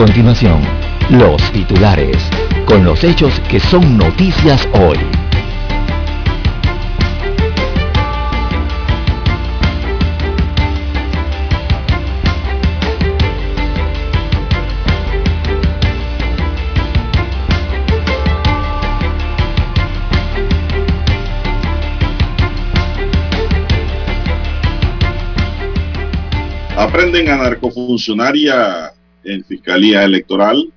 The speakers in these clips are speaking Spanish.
Continuación, los titulares, con los hechos que son noticias hoy. Aprenden a narcofuncionaria en Fiscalía Electoral.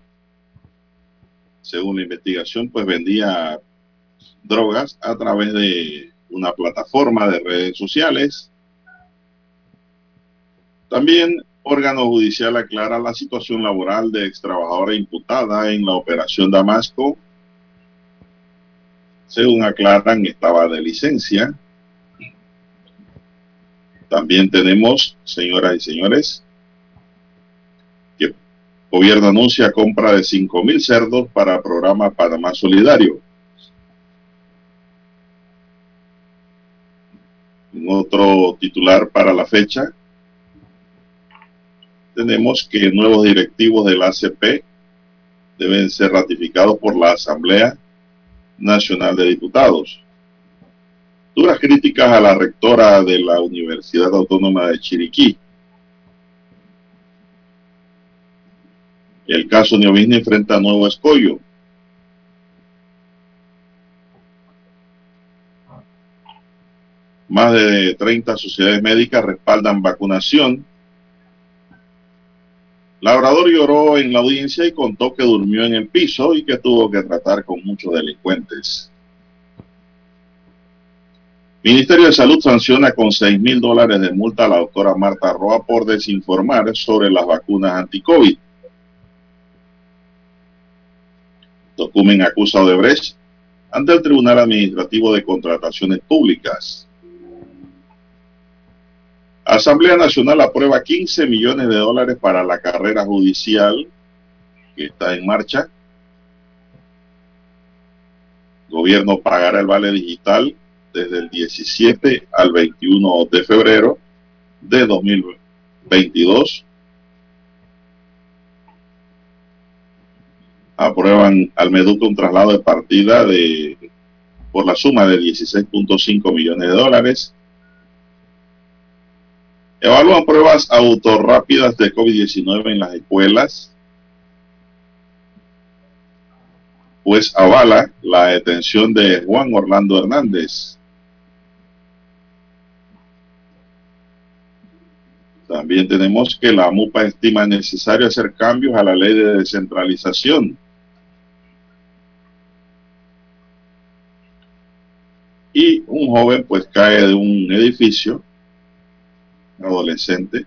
Según la investigación, pues vendía drogas a través de una plataforma de redes sociales. También órgano judicial aclara la situación laboral de extrabajadora imputada en la operación Damasco. Según aclaran, estaba de licencia. También tenemos, señoras y señores, gobierno anuncia compra de 5 mil cerdos para programa Panamá Solidario. En otro titular para la fecha, tenemos que nuevos directivos del ACP deben ser ratificados por la Asamblea Nacional de Diputados. Duras críticas a la rectora de la Universidad Autónoma de Chiriquí. El caso Neovizna enfrenta a nuevo escollo. Más de 30 sociedades médicas respaldan vacunación. Labrador lloró en la audiencia y contó que durmió en el piso y que tuvo que tratar con muchos delincuentes. Ministerio de Salud sanciona con 6 mil dólares de multa a la doctora Marta Roa por desinformar sobre las vacunas anti-COVID. Documen acusa a Odebrecht ante el Tribunal Administrativo de Contrataciones Públicas. Asamblea Nacional aprueba 15 millones de dólares para la carrera judicial que está en marcha. Gobierno pagará el vale digital desde el 17 al 21 de febrero de 2022. Aprueban al Meduca un traslado de partida de por la suma de 16.5 millones de dólares. Evalúan pruebas autorrápidas de COVID-19 en las escuelas. Pues avala la detención de Juan Orlando Hernández. También tenemos que la MUPA estima necesario hacer cambios a la ley de descentralización. Y un joven pues cae de un edificio, adolescente,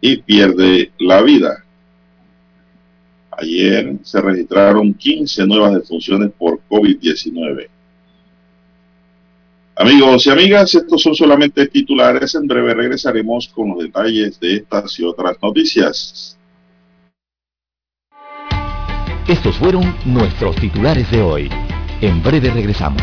y pierde la vida. Ayer se registraron 15 nuevas defunciones por COVID-19. Amigos y amigas, estos son solamente titulares. En breve regresaremos con los detalles de estas y otras noticias. Estos fueron nuestros titulares de hoy. En breve regresamos.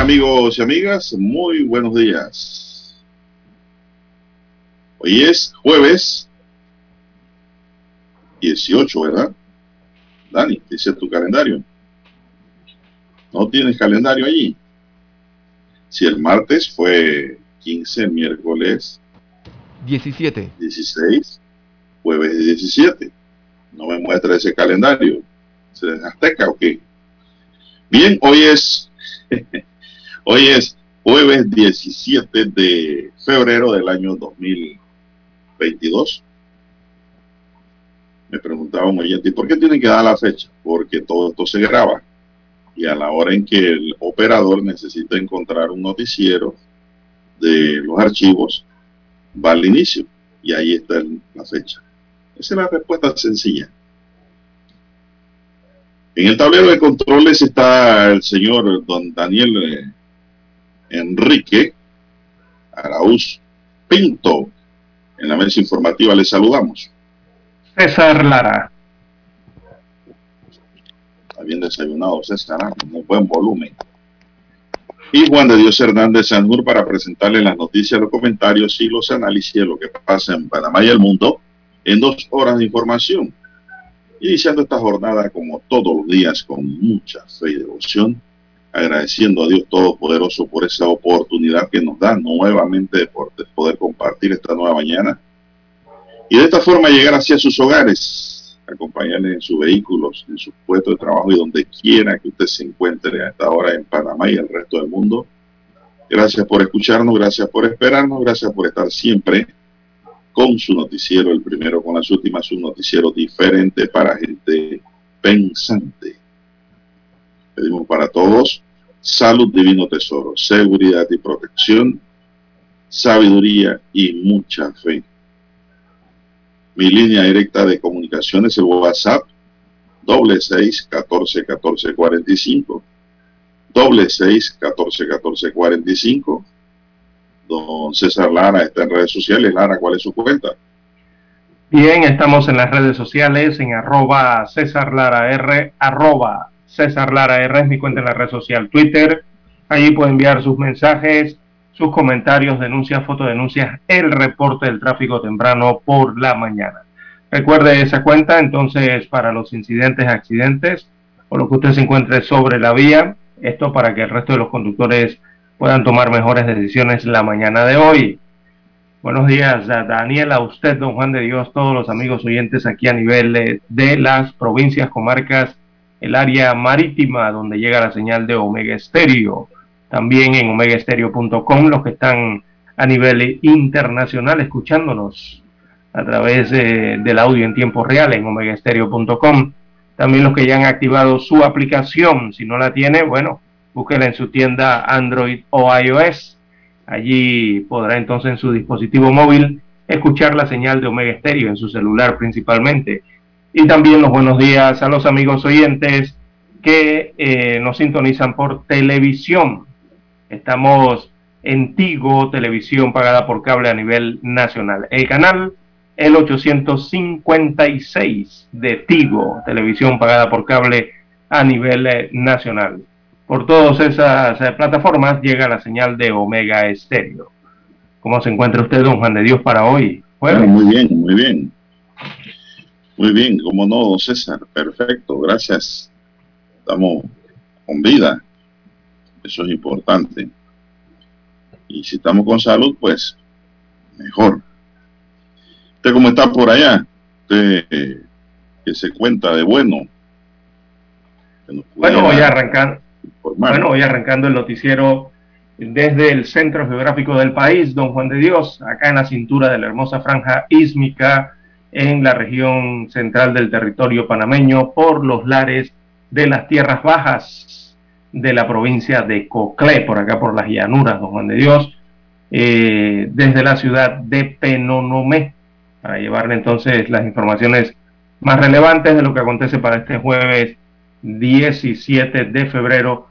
Amigos y amigas, muy buenos días. Hoy es jueves 18, ¿verdad? Dani, dice tu calendario. ¿No tienes calendario allí? Si el martes fue 15, miércoles 17. 16, jueves 17. No me muestra ese calendario. ¿Se azteca o qué? Bien, hoy es Hoy es jueves 17 de febrero del año 2022. Me preguntaba un oyente, ¿y por qué tienen que dar la fecha? Porque todo esto se graba. Y a la hora en que el operador necesita encontrar un noticiero de los archivos, va al inicio. Y ahí está la fecha. Esa es la respuesta sencilla. En el tablero de controles está el señor don Daniel eh, Enrique Araúz Pinto. En la mesa informativa le saludamos. César Lara. Está bien desayunado César, ¿ah? con un buen volumen. Y Juan de Dios Hernández Sanjur para presentarle las noticias, los comentarios y los análisis de lo que pasa en Panamá y el mundo en dos horas de información. Iniciando esta jornada como todos los días con mucha fe y devoción agradeciendo a Dios Todopoderoso por esa oportunidad que nos da nuevamente de poder compartir esta nueva mañana y de esta forma llegar hacia sus hogares, acompañarles en sus vehículos, en sus puestos de trabajo y donde quiera que usted se encuentre a esta hora en Panamá y el resto del mundo. Gracias por escucharnos, gracias por esperarnos, gracias por estar siempre con su noticiero, el primero con las últimas, un noticiero diferente para gente pensante. Pedimos para todos salud, divino tesoro, seguridad y protección, sabiduría y mucha fe. Mi línea directa de comunicación es el WhatsApp doble seis catorce catorce cuarenta y cinco doble seis catorce catorce cuarenta y cinco Don César Lara está en redes sociales. Lara, ¿cuál es su cuenta? Bien, estamos en las redes sociales en arroba César Lara R, arroba César Lara R es mi cuenta en la red social Twitter. Allí puede enviar sus mensajes, sus comentarios, denuncias, fotodenuncias, el reporte del tráfico temprano por la mañana. Recuerde esa cuenta entonces para los incidentes, accidentes o lo que usted se encuentre sobre la vía. Esto para que el resto de los conductores puedan tomar mejores decisiones la mañana de hoy. Buenos días, Daniel, a usted, don Juan de Dios, todos los amigos oyentes aquí a nivel de las provincias, comarcas el área marítima donde llega la señal de Omega Estéreo. También en omegaestereo.com los que están a nivel internacional escuchándonos a través del audio en tiempo real en omegaestereo.com. También los que ya han activado su aplicación, si no la tiene, bueno, búsquela en su tienda Android o iOS. Allí podrá entonces en su dispositivo móvil escuchar la señal de Omega Stereo en su celular principalmente y también los buenos días a los amigos oyentes que eh, nos sintonizan por televisión. Estamos en Tigo, televisión pagada por cable a nivel nacional. El canal, el 856 de Tigo, televisión pagada por cable a nivel eh, nacional. Por todas esas eh, plataformas llega la señal de Omega Estéreo. ¿Cómo se encuentra usted, don Juan de Dios, para hoy? muy bien, muy bien. Muy bien, como no, don César, perfecto, gracias. Estamos con vida, eso es importante. Y si estamos con salud, pues mejor. ¿Usted cómo está por allá? ¿Usted que se cuenta de bueno? Bueno, voy arrancando. Bueno, voy arrancando el noticiero desde el centro geográfico del país, don Juan de Dios, acá en la cintura de la hermosa franja ísmica en la región central del territorio panameño por los lares de las tierras bajas de la provincia de Coclé, por acá por las llanuras, don Juan de Dios, eh, desde la ciudad de Penonomé, para llevarle entonces las informaciones más relevantes de lo que acontece para este jueves 17 de febrero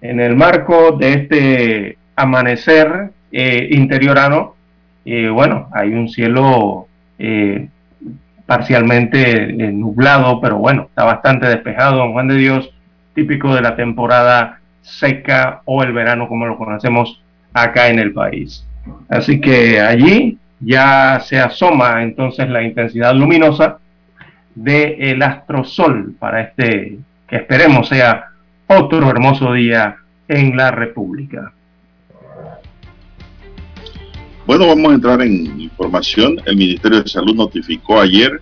en el marco de este amanecer eh, interiorano. Eh, bueno, hay un cielo eh, parcialmente nublado, pero bueno, está bastante despejado, Juan de Dios, típico de la temporada seca o el verano como lo conocemos acá en el país. Así que allí ya se asoma entonces la intensidad luminosa del astrosol para este que esperemos sea otro hermoso día en la República. Bueno, vamos a entrar en información. El Ministerio de Salud notificó ayer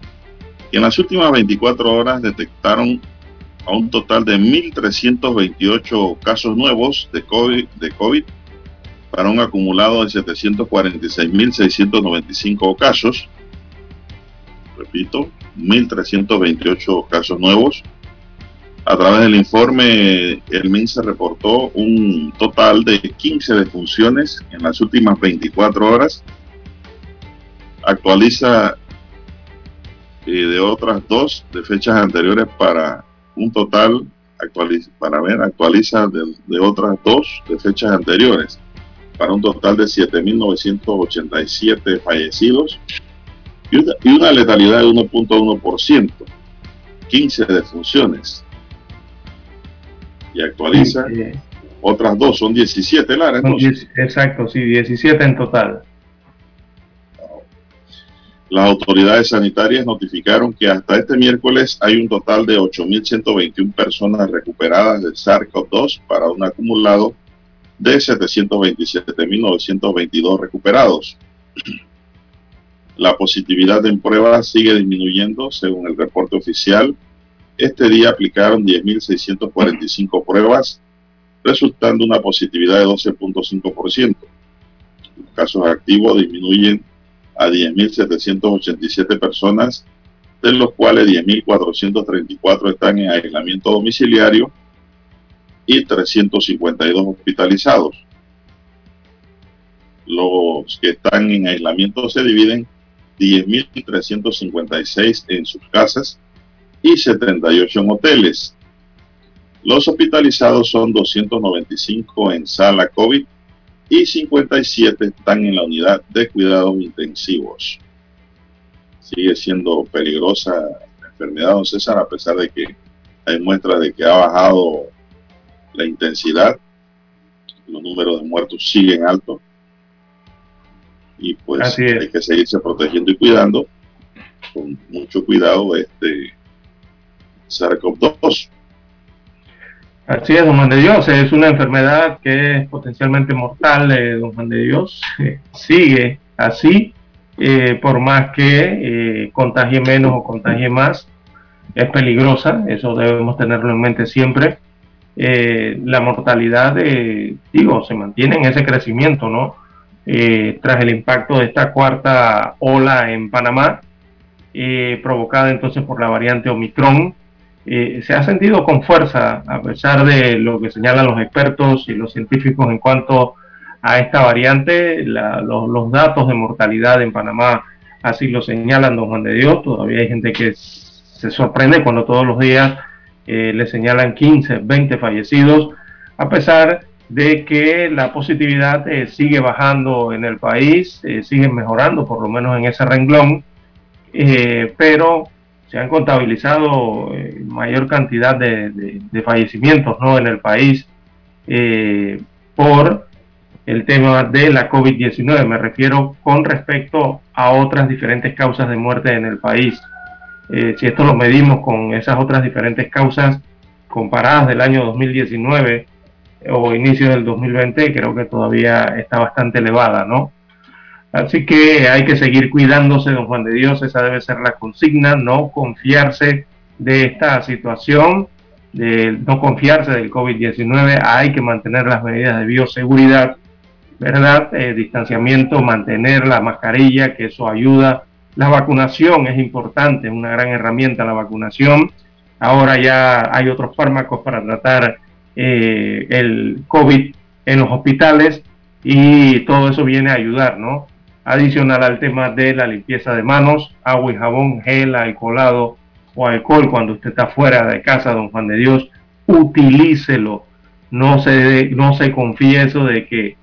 que en las últimas 24 horas detectaron a un total de 1.328 casos nuevos de COVID, de COVID para un acumulado de 746.695 casos. Repito, 1.328 casos nuevos. A través del informe, el MINSA reportó un total de 15 defunciones en las últimas 24 horas. Actualiza eh, de otras dos de fechas anteriores para un total, actualiza, para ver, actualiza de, de otras dos de fechas anteriores para un total de 7.987 fallecidos y una, letalidad de 1.1%, 15 defunciones. Y actualiza eh, otras dos, son 17, Lara. son Entonces, 10 exacto, sí, 17 en total. las autoridades sanitarias notificaron que hasta este miércoles hay un total de 8.121 personas recuperadas del SARS-CoV-2 para un acumulado de 727.922 recuperados. La positividad en pruebas sigue disminuyendo según el reporte oficial. Este día aplicaron 10.645 pruebas, resultando una positividad de 12.5%. Los casos activos disminuyen a 10.787 personas, de los cuales 10.434 están en aislamiento domiciliario y 352 hospitalizados. Los que están en aislamiento se dividen 10.356 en sus casas y 78 en hoteles. Los hospitalizados son 295 en sala COVID y 57 están en la unidad de cuidados intensivos. Sigue siendo peligrosa la enfermedad, don César, a pesar de que hay muestras de que ha bajado la intensidad, los números de muertos siguen altos y pues hay que seguirse protegiendo y cuidando con mucho cuidado este SARS-CoV-2. Así es, don Juan de Dios, es una enfermedad que es potencialmente mortal, eh, don Juan de Dios. Eh, sigue así, eh, por más que contagie menos o contagie más, es peligrosa, eso debemos tenerlo en mente siempre. La mortalidad, digo, se mantiene en ese crecimiento, ¿no? Tras el impacto de esta cuarta ola en Panamá, provocada entonces por la variante Omicron, eh, se ha sentido con fuerza, a pesar de lo que señalan los expertos y los científicos en cuanto a esta variante, la- los, los datos de mortalidad en Panamá así lo señalan, don Juan de Dios, todavía hay gente que se sorprende cuando todos los días eh, le señalan 15, 20 fallecidos, a pesar de que la positividad eh, sigue bajando en el país, eh, sigue mejorando por lo menos en ese renglón, eh, pero se han contabilizado eh, mayor cantidad de, fallecimientos ¿no? en el país eh, por el tema de la COVID-19. Me refiero con respecto a otras diferentes causas de muerte en el país. Eh, si esto lo medimos con esas otras diferentes causas comparadas del año 2019 o inicio del 2020, creo que todavía está bastante elevada, ¿no? Así que hay que seguir cuidándose, don Juan de Dios, esa debe ser la consigna, no confiarse de esta situación, de no confiarse del COVID-19, hay que mantener las medidas de bioseguridad, ¿verdad? Eh, distanciamiento, mantener la mascarilla, que eso ayuda. La vacunación es importante, es una gran herramienta la vacunación. Ahora ya hay otros fármacos para tratar eh, el COVID en los hospitales y todo eso viene a ayudar, ¿no? Adicional al tema de la limpieza de manos, agua y jabón, gel, alcoholado o alcohol cuando usted está fuera de casa, don Juan de Dios, utilícelo. No se, no se confíe eso de que,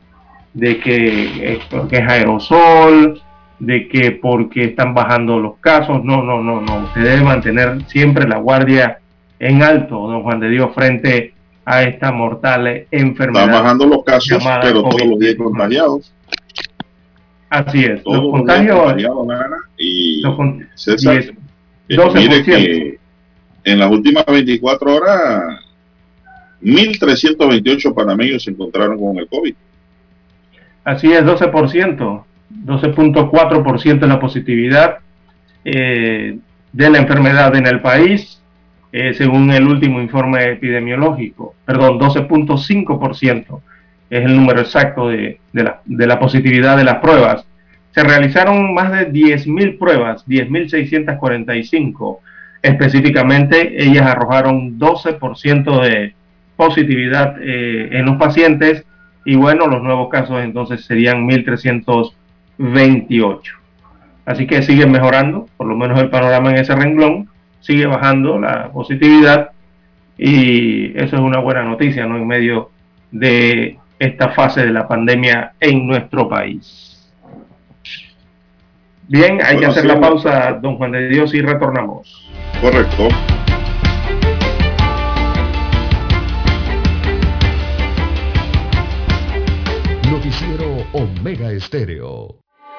de que, que es aerosol, de que porque están bajando los casos. No, no, no, no. Usted debe mantener siempre la guardia en alto, don Juan de Dios, frente a esta mortal enfermedad. Están bajando los casos, pero todos los días contagiados. Así es, Todos los contagios. Lara, y los con- César, diez- eh, 12%. mire que en las últimas 24 horas 1.328 panameños se encontraron con el COVID. Así es, 12%, 12.4% es la positividad eh, de la enfermedad en el país, eh, según el último informe epidemiológico. Perdón, 12.5% es el número exacto de, de la, de la positividad de las pruebas. Se realizaron más de 10.000 pruebas, 10.645 específicamente. Ellas arrojaron 12% de positividad eh, en los pacientes y bueno, los nuevos casos entonces serían 1.328. Así que sigue mejorando, por lo menos el panorama en ese renglón, sigue bajando la positividad y eso es una buena noticia, ¿no? En medio de esta fase de la pandemia en nuestro país. Bien, hay que hacer sí, la pausa, don Juan de Dios, y retornamos. Correcto. Noticiero Omega Estéreo.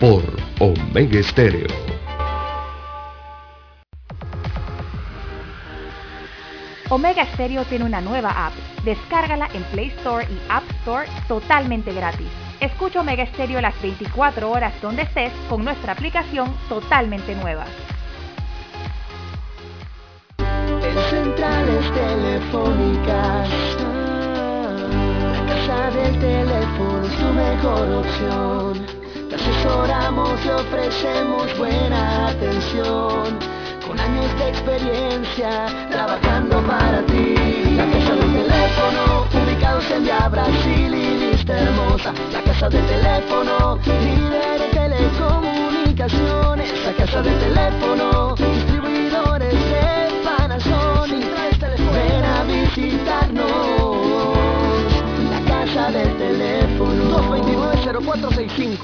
Por Omega Estéreo. Omega Stereo tiene una nueva app. Descárgala en Play Store y App Store totalmente gratis. Escucha Omega Stereo las 24 horas donde estés con nuestra aplicación totalmente nueva. En centrales telefónicas, la casa del teléfono es tu mejor opción. Te asesoramos y ofrecemos buena atención. Con años de experiencia, trabajando para ti. La casa del teléfono, ubicados en Via Brasil y lista hermosa. La casa del teléfono,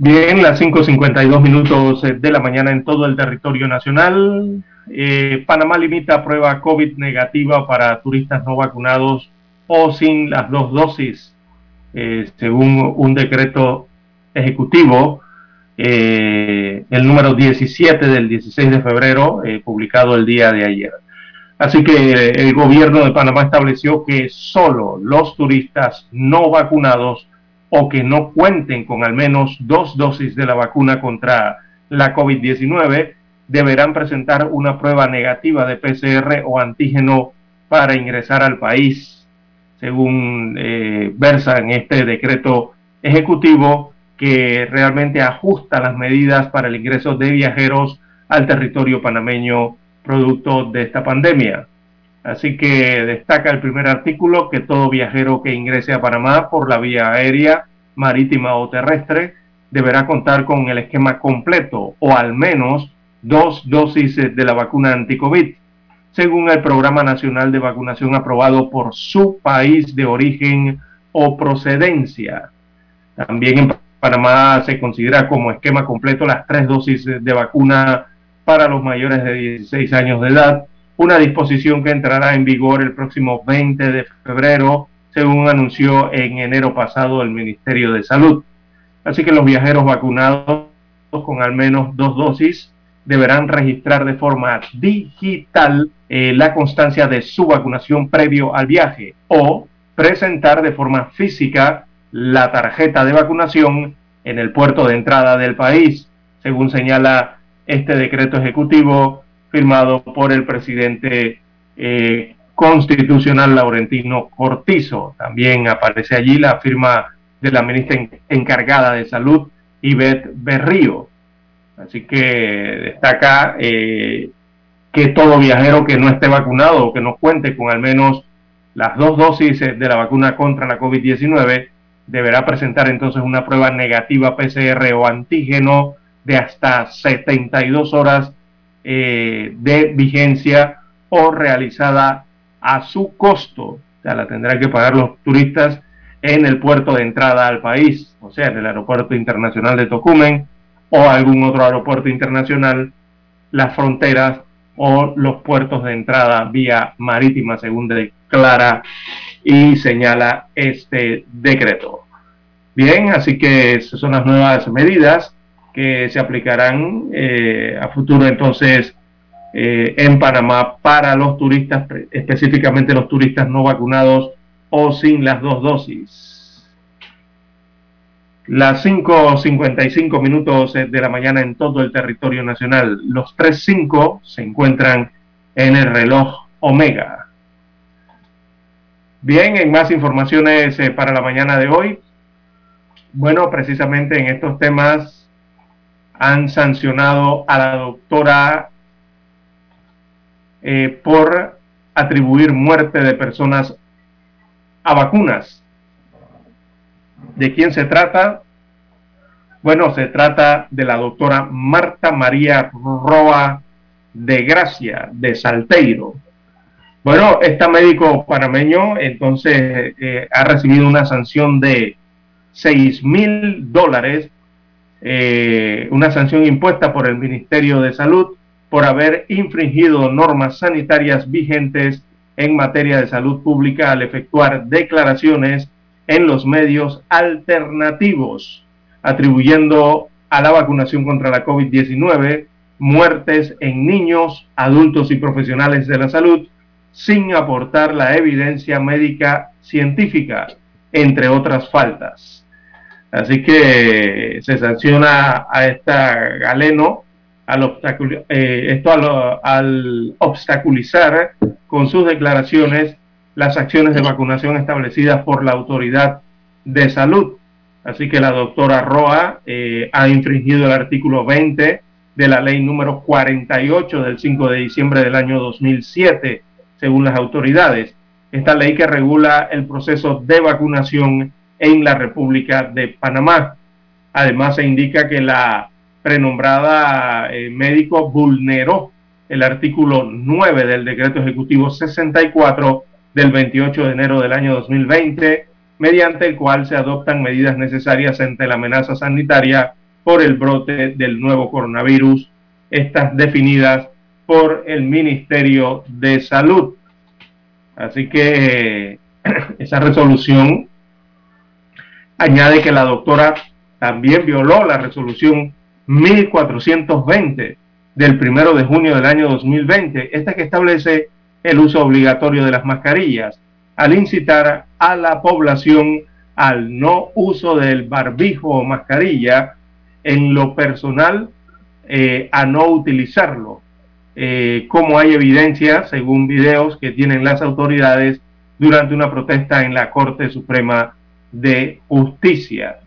Bien, las 5.52 minutos eh, de la mañana en todo el territorio nacional. Eh, Panamá limita prueba COVID negativa para turistas no vacunados o sin las dos dosis, eh, según un decreto ejecutivo, el número 17 del 16 de febrero, publicado el día de ayer. Así que el gobierno de Panamá estableció que solo los turistas no vacunados o que no cuenten con al menos dos dosis de la vacuna contra la COVID-19 deberán presentar una prueba negativa de PCR o antígeno para ingresar al país, según eh, versa en este decreto ejecutivo que realmente ajusta las medidas para el ingreso de viajeros al territorio panameño producto de esta pandemia. Así que destaca el primer artículo que todo viajero que ingrese a Panamá por la vía aérea, marítima o terrestre deberá contar con el esquema completo o al menos dos dosis de la vacuna anticovid, según el Programa Nacional de Vacunación aprobado por su país de origen o procedencia. También en Panamá se considera como esquema completo las tres dosis de vacuna para los mayores de 16 años de edad, una disposición que entrará en vigor el próximo 20 de febrero, según anunció en enero pasado el Ministerio de Salud. Así que los viajeros vacunados con al menos dos dosis deberán registrar de forma digital eh, la constancia de su vacunación previo al viaje o presentar de forma física la tarjeta de vacunación en el puerto de entrada del país, según señala este decreto ejecutivo firmado por el presidente eh, constitucional Laurentino Cortizo. También aparece allí la firma de la ministra encargada de salud, Ivette Berrío. Así que destaca eh, que todo viajero que no esté vacunado o que no cuente con al menos las dos dosis de la vacuna contra la COVID-19 deberá presentar entonces una prueba negativa PCR o antígeno de hasta 72 horas eh, de vigencia o realizada a su costo. O sea, la tendrán que pagar los turistas en el puerto de entrada al país, o sea, en el aeropuerto internacional de Tocumen o algún otro aeropuerto internacional, las fronteras o los puertos de entrada vía marítima, según declara y señala este decreto. Bien, así que esas son las nuevas medidas que se aplicarán eh, a futuro entonces eh, en Panamá para los turistas, específicamente los turistas no vacunados o sin las dos dosis. Las 5.55 minutos de la mañana en todo el territorio nacional. Los 3.5 se encuentran en el reloj Omega. Bien, en más informaciones eh, para la mañana de hoy. Bueno, precisamente en estos temas han sancionado a la doctora eh, por atribuir muerte de personas a vacunas. ¿De quién se trata? Bueno, se trata de la doctora Marta María Roa de Gracia, de Salteiro. Bueno, este médico panameño entonces eh, ha recibido una sanción de 6 mil dólares eh, una sanción impuesta por el Ministerio de Salud por haber infringido normas sanitarias vigentes en materia de salud pública al efectuar declaraciones en los medios alternativos, atribuyendo a la vacunación contra la COVID-19 muertes en niños, adultos y profesionales de la salud sin aportar la evidencia médica científica, entre otras faltas. Así que se sanciona a esta Galeno al, eh, esto al, obstaculizar con sus declaraciones las acciones de vacunación establecidas por la autoridad de salud. Así que la doctora Roa eh, ha infringido el artículo 20 de la ley número 48 del 5 de diciembre del año 2007, según las autoridades. Esta ley que regula el proceso de vacunación en la República de Panamá. Además, se indica que la prenombrada eh, médico vulneró el artículo 9 del decreto ejecutivo 64 del 28 de enero del año 2020, mediante el cual se adoptan medidas necesarias ante la amenaza sanitaria por el brote del nuevo coronavirus, estas definidas por el Ministerio de Salud. Así que esa resolución Añade que la doctora también violó la resolución 1420 del primero de junio del año 2020, esta que establece el uso obligatorio de las mascarillas, al incitar a la población al no uso del barbijo o mascarilla, en lo personal, eh, a no utilizarlo, eh, como hay evidencia, según videos que tienen las autoridades, durante una protesta en la Corte Suprema de Justicia.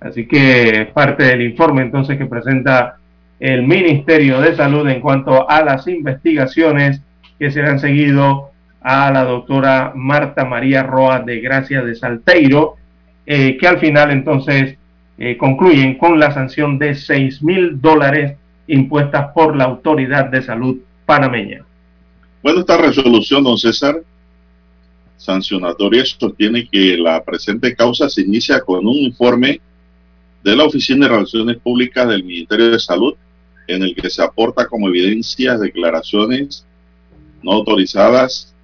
Así que parte del informe entonces que presenta el Ministerio de Salud en cuanto a las investigaciones que se han seguido a la doctora Marta María Roa de Gracia de Salteiro, eh, que al final entonces eh, concluyen con la sanción de 6 mil dólares impuestas por la Autoridad de Salud panameña. Bueno, esta resolución, don César, sancionatoria sostiene que la presente causa se inicia con un informe de la Oficina de Relaciones Públicas del Ministerio de Salud en el que se aporta como evidencia declaraciones no autorizadas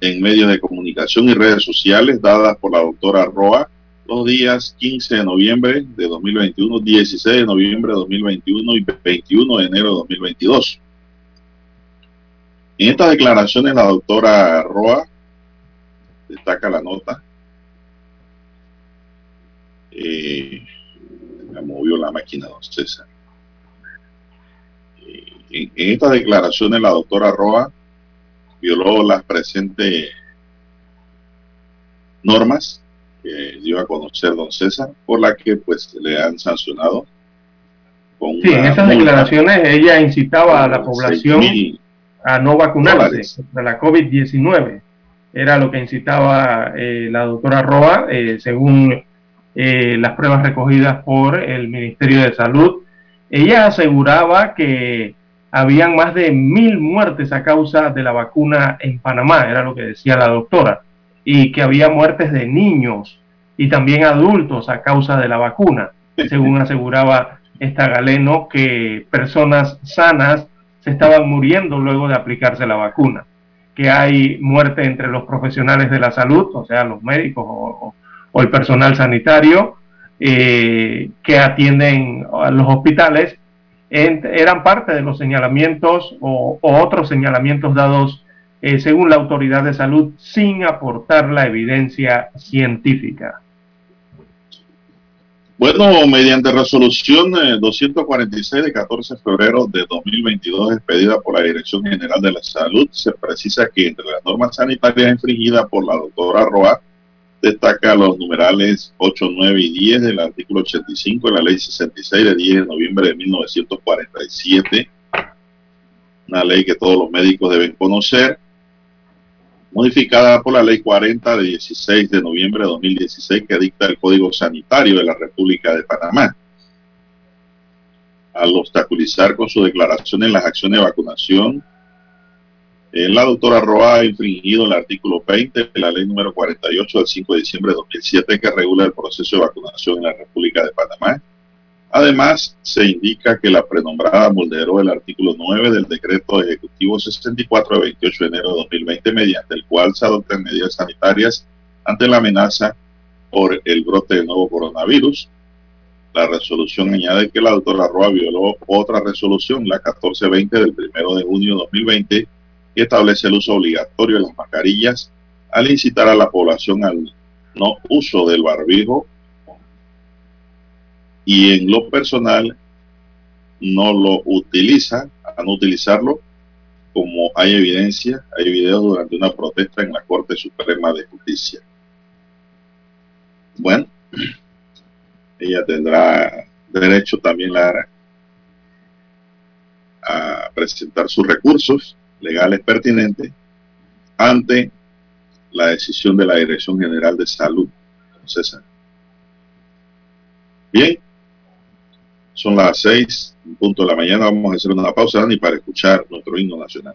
en medios de comunicación y redes sociales dadas por la doctora Roa los días 15 de noviembre de 2021, 16 de noviembre de 2021 y 21 de enero de 2022. En estas declaraciones la doctora Roa destaca la nota. Eh, me movió la máquina, don César. Eh, en, en, estas declaraciones la doctora Roa violó las presentes normas que dio a conocer don César, por la que pues le han sancionado. Con sí, en esas declaraciones ella incitaba a la población a no vacunarse de la COVID-19 era lo que incitaba eh, la doctora Roa, eh, según eh, las pruebas recogidas por el Ministerio de Salud. Ella aseguraba que habían más de mil muertes a causa de la vacuna en Panamá, era lo que decía la doctora, y que había muertes de niños y también adultos a causa de la vacuna, según aseguraba esta Galeno, que personas sanas se estaban muriendo luego de aplicarse la vacuna que hay muerte entre los profesionales de la salud, o sea, los médicos o, el personal sanitario eh, que atienden a los hospitales, eran parte de los señalamientos o, otros señalamientos dados eh, según la autoridad de salud sin aportar la evidencia científica. Bueno, mediante resolución 246 eh, de 14 de febrero de 2022 expedida por la Dirección General de la Salud, se precisa que entre las normas sanitarias infringidas por la doctora Roa, destaca los numerales 8, 9 y 10 del artículo 85 de la ley 66 de 10 de noviembre de 1947, una ley que todos los médicos deben conocer, modificada por la Ley 40 de 16 de noviembre de 2016 que dicta el Código Sanitario de la República de Panamá. Al obstaculizar con su declaración en las acciones de vacunación, eh, la doctora Roa ha infringido el artículo 20 de la ley número 48 del 5 de diciembre de 2007 que regula el proceso de vacunación en la República de Panamá Además, se indica que la prenombrada vulneró el artículo 9 del decreto ejecutivo 64 de 28 de enero de 2020, mediante el cual se adoptan medidas sanitarias ante la amenaza por el brote del nuevo coronavirus. La resolución añade que la doctora Roa violó otra resolución, la 1420 del 1 de junio de 2020, que establece el uso obligatorio de las mascarillas al incitar a la población al no uso del barbijo y en lo personal no lo utiliza, a no utilizarlo, como hay evidencia, hay videos durante una protesta en la Corte Suprema de Justicia. Bueno, ella tendrá derecho también Lara a presentar sus recursos legales pertinentes ante la decisión de la Dirección General de Salud. César. Bien, son las seis, un punto de la mañana. Vamos a hacer una pausa, Dani, para escuchar nuestro himno nacional.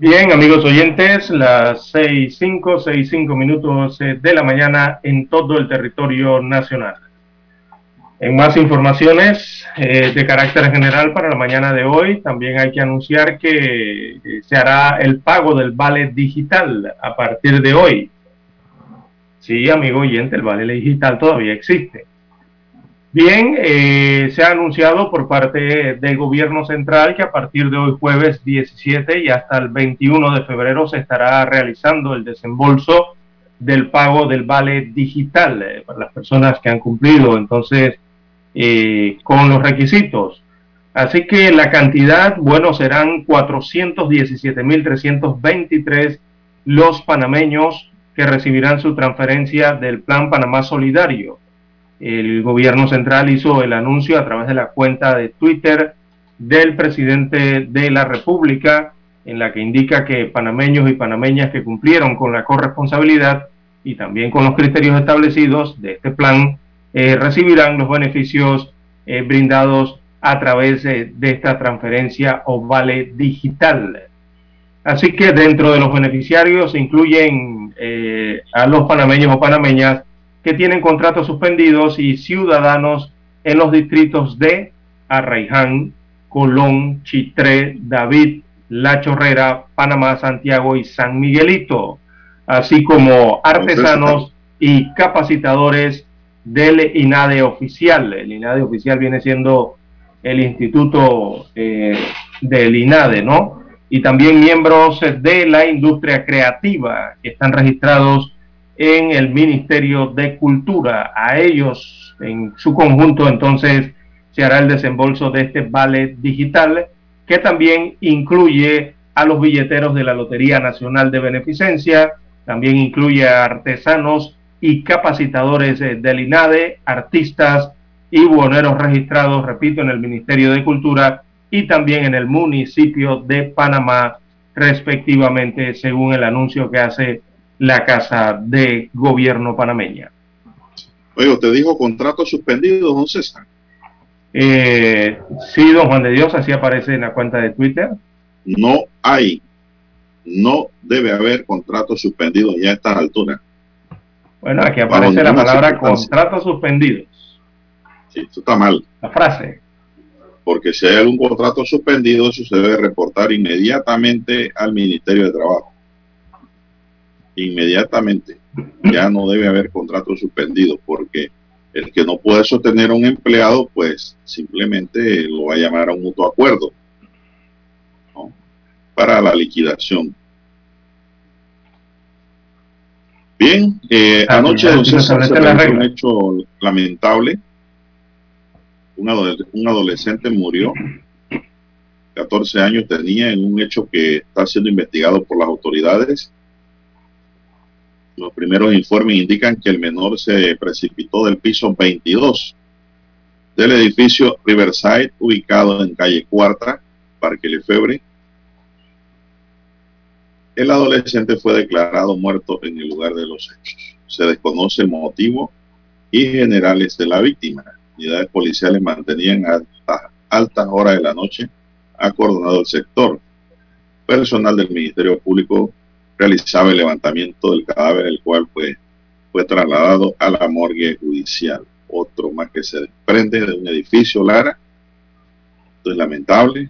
Bien, amigos oyentes, las seis cinco, seis cinco minutos eh, de la mañana en todo el territorio nacional. En más informaciones eh, de carácter general para la mañana de hoy, también hay que anunciar que eh, se hará el pago del vale digital a partir de hoy. Sí, amigo oyente, el vale digital todavía existe. Bien, eh, se ha anunciado por parte del gobierno central que a partir de hoy jueves 17 y hasta el 21 de febrero se estará realizando el desembolso del pago del vale digital eh, para las personas que han cumplido entonces eh, con los requisitos. Así que la cantidad, bueno, serán 417.323 los panameños que recibirán su transferencia del Plan Panamá Solidario el gobierno central hizo el anuncio a través de la cuenta de Twitter del presidente de la República, en la que indica que panameños y panameñas que cumplieron con la corresponsabilidad y también con los criterios establecidos de este plan eh, recibirán los beneficios eh, brindados a través de, esta transferencia o vale digital. Así que dentro de los beneficiarios se incluyen eh, a los panameños o panameñas que tienen contratos suspendidos y ciudadanos en los distritos de Arraiján, Colón, Chitré, David, La Chorrera, Panamá, Santiago y San Miguelito, así como artesanos y capacitadores del INADE oficial. El INADE oficial viene siendo el instituto eh, del INADE, ¿no? Y también miembros de la industria creativa que están registrados en el Ministerio de Cultura. A ellos, en su conjunto, entonces, se hará el desembolso de este vale digital, que también incluye a los billeteros de la Lotería Nacional de Beneficencia, también incluye a artesanos y capacitadores del INADE, artistas y buhoneros registrados, repito, en el Ministerio de Cultura y también en el municipio de Panamá, respectivamente, según el anuncio que hace la Casa de Gobierno panameña. Oye, usted dijo contrato suspendido, don César. Eh, sí, don Juan de Dios, así aparece en la cuenta de Twitter. No hay, no debe haber contratos suspendidos ya a estas alturas. Bueno, aquí aparece la palabra contratos suspendidos. Sí, eso está mal. La frase. Porque si hay algún contrato suspendido, eso se debe reportar inmediatamente al Ministerio de Trabajo inmediatamente. Ya no debe haber contrato suspendido porque el que no puede sostener a un empleado, pues simplemente lo va a llamar a un mutuo acuerdo para la liquidación. Bien, eh, anoche se un hecho lamentable. Un, un adolescente murió, 14 años tenía, en un hecho que está siendo investigado por las autoridades los primeros informes indican que el menor se precipitó del piso 22 del edificio Riverside, ubicado en calle Cuarta, Parque Lefebre. El adolescente fue declarado muerto en el lugar de los hechos. Se desconoce el motivo y generales de la víctima. Unidades policiales mantenían hasta altas horas de la noche acordonado el sector. Personal del Ministerio Público realizaba el levantamiento del cadáver, el cual fue, fue trasladado a la morgue judicial. Otro más que se desprende de un edificio, Lara. Esto es lamentable.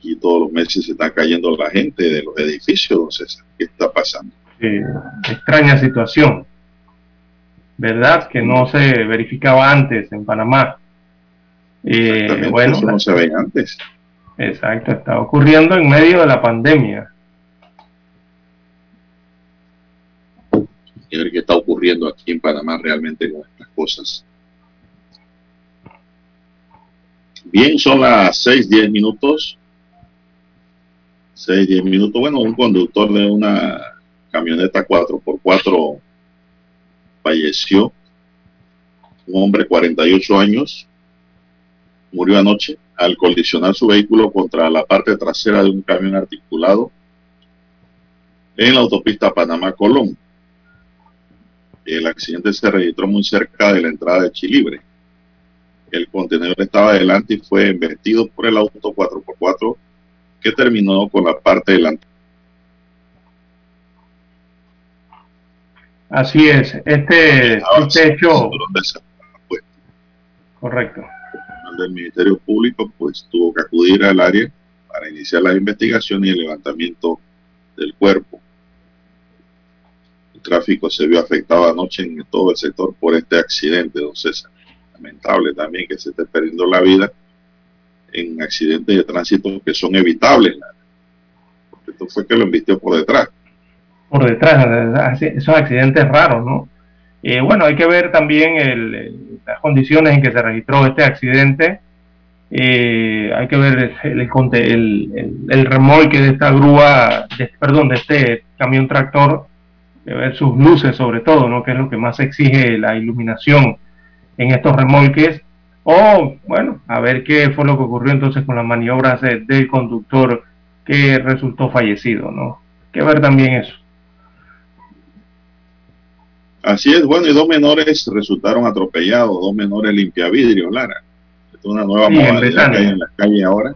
Y todos los meses se está cayendo la gente de los edificios, entonces, ¿qué está pasando? extraña situación, ¿verdad? Que no se verificaba antes en Panamá. Eh, bueno, eso no se ve antes. Exacto, está ocurriendo en medio de la pandemia. Y ver qué está ocurriendo aquí en Panamá realmente con estas cosas. Bien, son las 6, 10 minutos. 6, 10 minutos. Bueno, un conductor de una camioneta 4x4 falleció un hombre de 48 años, murió anoche al colisionar su vehículo contra la parte trasera de un camión articulado en la autopista Panamá-Colón. El accidente se registró muy cerca de la entrada de Chilibre. El contenedor estaba adelante y fue embestido por el auto 4x4 que terminó con la parte delantera. Así es, este, este hecho... Correcto. El Ministerio Público pues tuvo que acudir al área para iniciar la investigación y el levantamiento del cuerpo. El tráfico se vio afectado anoche en todo el sector por este accidente, don César. Lamentable también que se esté perdiendo la vida en accidentes de tránsito que son evitables. Porque esto fue que lo embistió por detrás. Por detrás, esos accidentes raros, ¿no? Eh, bueno, hay que ver también las condiciones en que se registró este accidente. Eh, hay que ver el, remolque de esta grúa, perdón, de este camión tractor, de ver sus luces sobre todo, ¿no? que es lo que más exige la iluminación en estos remolques. O, bueno, a ver qué fue lo que ocurrió entonces con las maniobras del conductor que resultó fallecido, ¿no? Hay que ver también eso. Así es, bueno, y dos menores resultaron atropellados, dos menores limpiavidrios, Lara. es una nueva modalidad que hay en la calle ahora.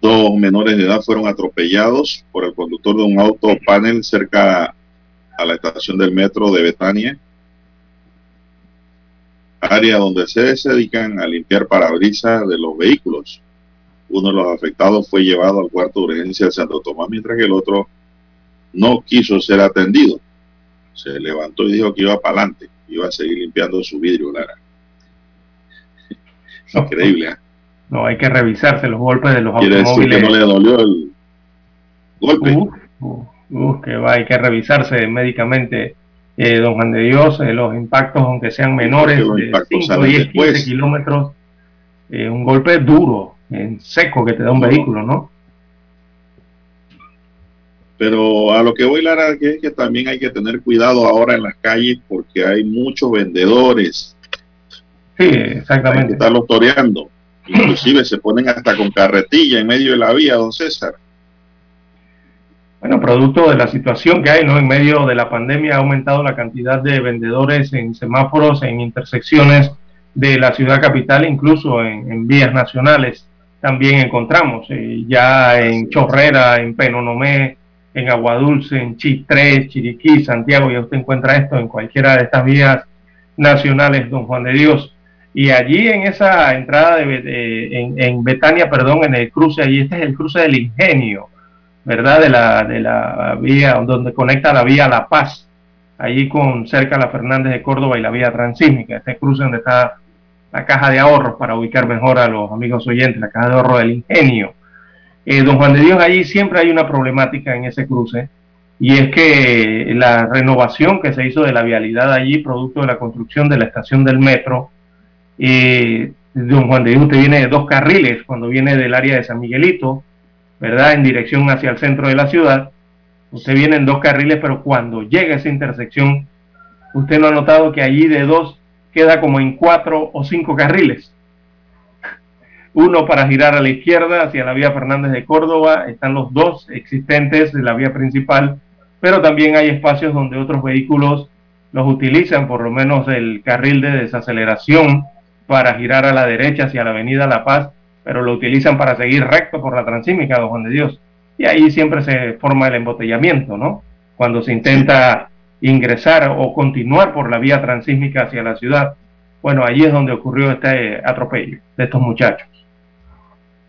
Dos menores de edad fueron atropellados por el conductor de un auto panel cerca a la estación del metro de Betania, área donde se, dedican a limpiar parabrisas de los vehículos. Uno de los afectados fue llevado al cuarto de urgencia de Santo Tomás, mientras que el otro no quiso ser atendido se levantó y dijo que iba para adelante, iba a seguir limpiando su vidrio, Lara. Increíble, ¿eh? No, hay que revisarse los golpes de los Quiere automóviles. Decir que no le dolió el golpe. Uh, que va, hay que revisarse médicamente, eh, don Juan de Dios, eh, los impactos, aunque sean menores, de 5, 10, 15 kilómetros, eh, un golpe duro, en seco que te da un vehículo, ¿no? Pero a lo que voy, Lara, que es que también hay que tener cuidado ahora en las calles porque hay muchos vendedores. Sí, exactamente. Hay que estarlos toreando. Inclusive se ponen hasta con carretilla en medio de la vía, don César. Bueno, producto de la situación que hay, ¿no? En medio de la pandemia ha aumentado la cantidad de vendedores en semáforos, en intersecciones de la ciudad capital, incluso en, vías nacionales. También encontramos eh, ya en Chorrera, en Penonomé, en Aguadulce, en Chitré, Chiriquí, Santiago, ya usted encuentra esto en cualquiera de estas vías nacionales, don Juan de Dios. Y allí en esa entrada de, en, Betania, perdón, en el cruce, allí este es el cruce del Ingenio, ¿verdad? De la, de la vía donde conecta la vía La Paz, allí con cerca la Fernández de Córdoba y la vía transísmica, este cruce donde está la caja de ahorros para ubicar mejor a los amigos oyentes, la caja de ahorros del Ingenio. Eh, don Juan de Dios, allí siempre hay una problemática en ese cruce y es que la renovación que se hizo de la vialidad allí, producto de la construcción de la estación del metro, eh, don Juan de Dios, usted viene de dos carriles cuando viene del área de San Miguelito, ¿verdad? En dirección hacia el centro de la ciudad. Usted viene en dos carriles, pero cuando llega a esa intersección, usted no ha notado que allí de dos queda como en cuatro o cinco carriles uno para girar a la izquierda hacia la vía Fernández de Córdoba, están los dos existentes de la vía principal, pero también hay espacios donde otros vehículos los utilizan, por lo menos el carril de desaceleración para girar a la derecha hacia la avenida La Paz, pero lo utilizan para seguir recto por la transímica, don Juan de Dios. Y ahí siempre se forma el embotellamiento, ¿no? Cuando se intenta ingresar o continuar por la vía transísmica hacia la ciudad. Bueno, allí es donde ocurrió este atropello de estos muchachos.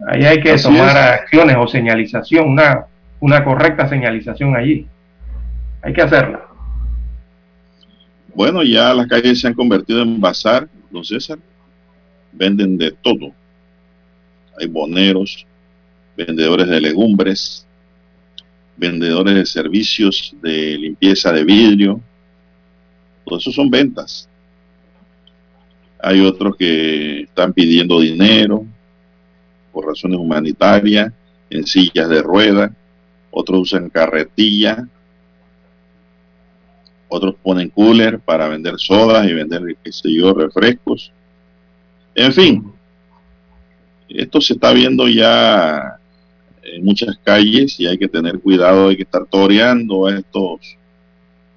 Ahí hay que tomar acciones o señalización, una, una correcta señalización allí. Hay que hacerla. Bueno, ya las calles se han convertido en bazar, don César. Venden de todo. Hay boneros, vendedores de legumbres, vendedores de servicios de limpieza de vidrio. Todo eso son ventas. Hay otros que están pidiendo dinero, por razones humanitarias, en sillas de ruedas, otros usan carretilla, otros ponen cooler para vender sodas y vender, qué sé refrescos. En fin, esto se está viendo ya en muchas calles y hay que tener cuidado, hay que estar toreando a estos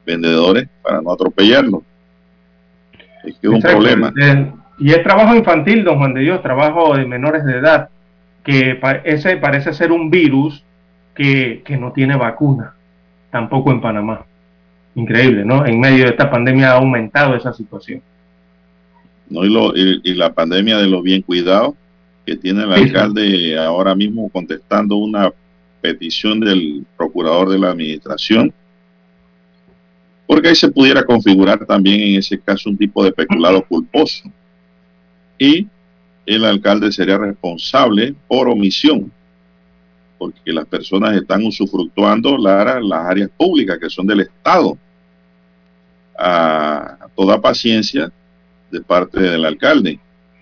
vendedores para no atropellarlos. Es que es un problema. Y es trabajo infantil, don Juan de Dios, trabajo de menores de edad, que ese parece ser un virus que, no tiene vacuna, tampoco en Panamá. Increíble, ¿no? En medio de esta pandemia ha aumentado esa situación. No, y, y, la pandemia de los bien cuidados, que tiene el alcalde ahora mismo contestando una petición del procurador de la administración, porque ahí se pudiera configurar también en ese caso un tipo de peculado culposo. Y el alcalde sería responsable por omisión, porque las personas están usufructuando las áreas públicas que son del Estado. A toda paciencia de parte del alcalde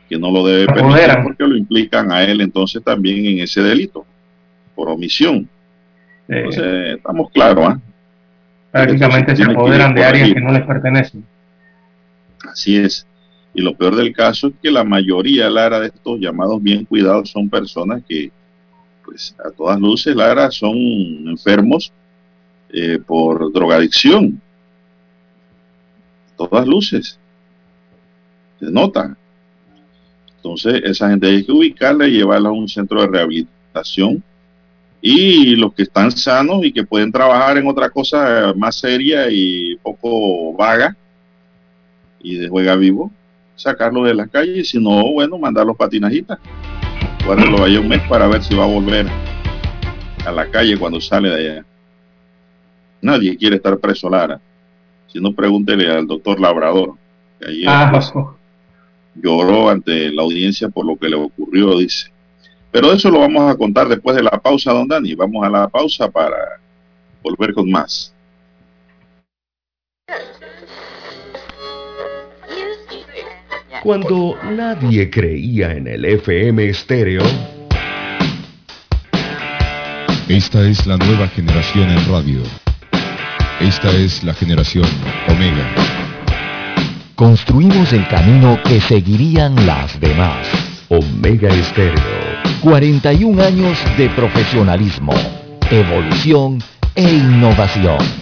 que no lo debe permitir porque lo implican a él entonces también en ese delito, por omisión. Entonces, estamos claros, ¿ah? Prácticamente se apoderan de áreas que no les pertenecen. Así es. Y lo peor del caso es que la mayoría, Lara, de estos llamados bien cuidados son personas que, pues a todas luces, Lara, son enfermos eh, por drogadicción. A todas luces. Se nota. Entonces, esa gente hay que ubicarla y llevarla a un centro de rehabilitación. Y los que están sanos y que pueden trabajar en otra cosa más seria y poco vaga y de juega vivo, sacarlo de la calle. Si no, bueno, mandarlos patinajitas. Guárdenlo ahí un mes para ver si va a volver a la calle cuando sale de allá. Nadie quiere estar preso, Lara. Si no, pregúntele al doctor Labrador. Que ah, lloró ante la audiencia por lo que le ocurrió, dice. Pero eso lo vamos a contar después de la pausa, don Dani. Vamos a la pausa para volver con más. Cuando nadie creía en el FM estéreo. Esta es la nueva generación en radio. Esta es la generación Omega construimos el camino que seguirían las demás. Omega Estéreo. 41 años de profesionalismo, evolución e innovación.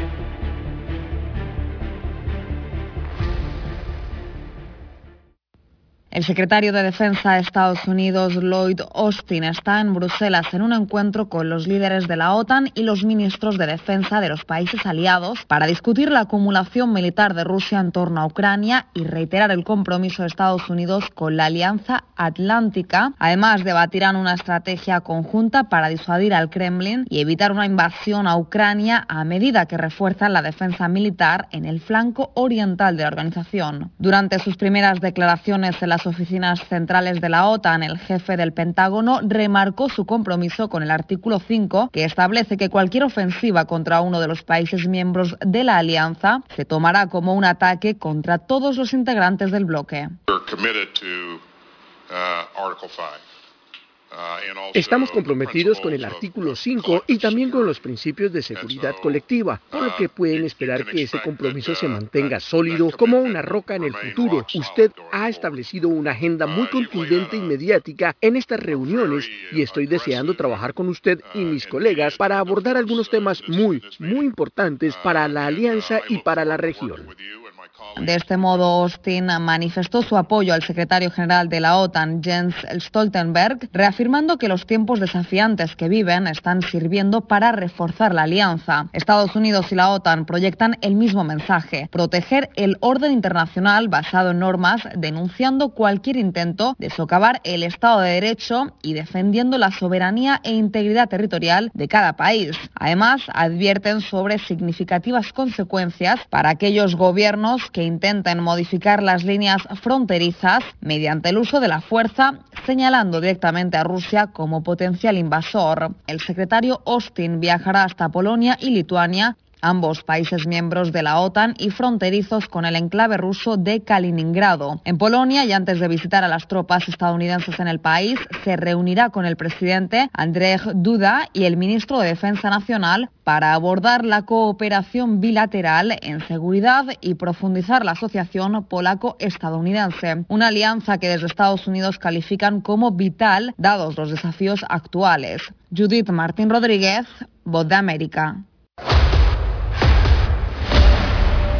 El secretario de Defensa de Estados Unidos, Lloyd Austin, está en Bruselas en un encuentro con los líderes de la OTAN y los ministros de Defensa de los países aliados para discutir la acumulación militar de Rusia en torno a Ucrania y reiterar el compromiso de Estados Unidos con la Alianza Atlántica. Además, debatirán una estrategia conjunta para disuadir al Kremlin y evitar una invasión a Ucrania a medida que refuerzan la defensa militar en el flanco oriental de la organización. Durante sus primeras declaraciones en la oficinas centrales de la OTAN, el jefe del Pentágono remarcó su compromiso con el artículo 5, que establece que cualquier ofensiva contra uno de los países miembros de la alianza se tomará como un ataque contra todos los integrantes del bloque. Estamos comprometidos con el artículo 5 y también con los principios de seguridad colectiva, por lo que pueden esperar que ese compromiso se mantenga sólido como una roca en el futuro. Usted ha establecido una agenda muy contundente y mediática en estas reuniones y estoy deseando trabajar con usted y mis colegas para abordar algunos temas muy, muy importantes para la alianza y para la región. De este modo, Austin manifestó su apoyo al secretario general de la OTAN, Jens Stoltenberg, reafirmando que los tiempos desafiantes que viven están sirviendo para reforzar la alianza. Estados Unidos y la OTAN proyectan el mismo mensaje, proteger el orden internacional basado en normas, denunciando cualquier intento de socavar el Estado de Derecho y defendiendo la soberanía e integridad territorial de cada país. Además, advierten sobre significativas consecuencias para aquellos gobiernos que intenten modificar las líneas fronterizas mediante el uso de la fuerza, señalando directamente a Rusia como potencial invasor. El secretario Austin viajará hasta Polonia y Lituania ambos países miembros de la OTAN y fronterizos con el enclave ruso de Kaliningrado. En Polonia, y antes de visitar a las tropas estadounidenses en el país, se reunirá con el presidente Andrzej Duda y el ministro de Defensa Nacional para abordar la cooperación bilateral en seguridad y profundizar la asociación polaco-estadounidense, una alianza que desde Estados Unidos califican como vital dados los desafíos actuales. Judith Martín Rodríguez, Voz de América.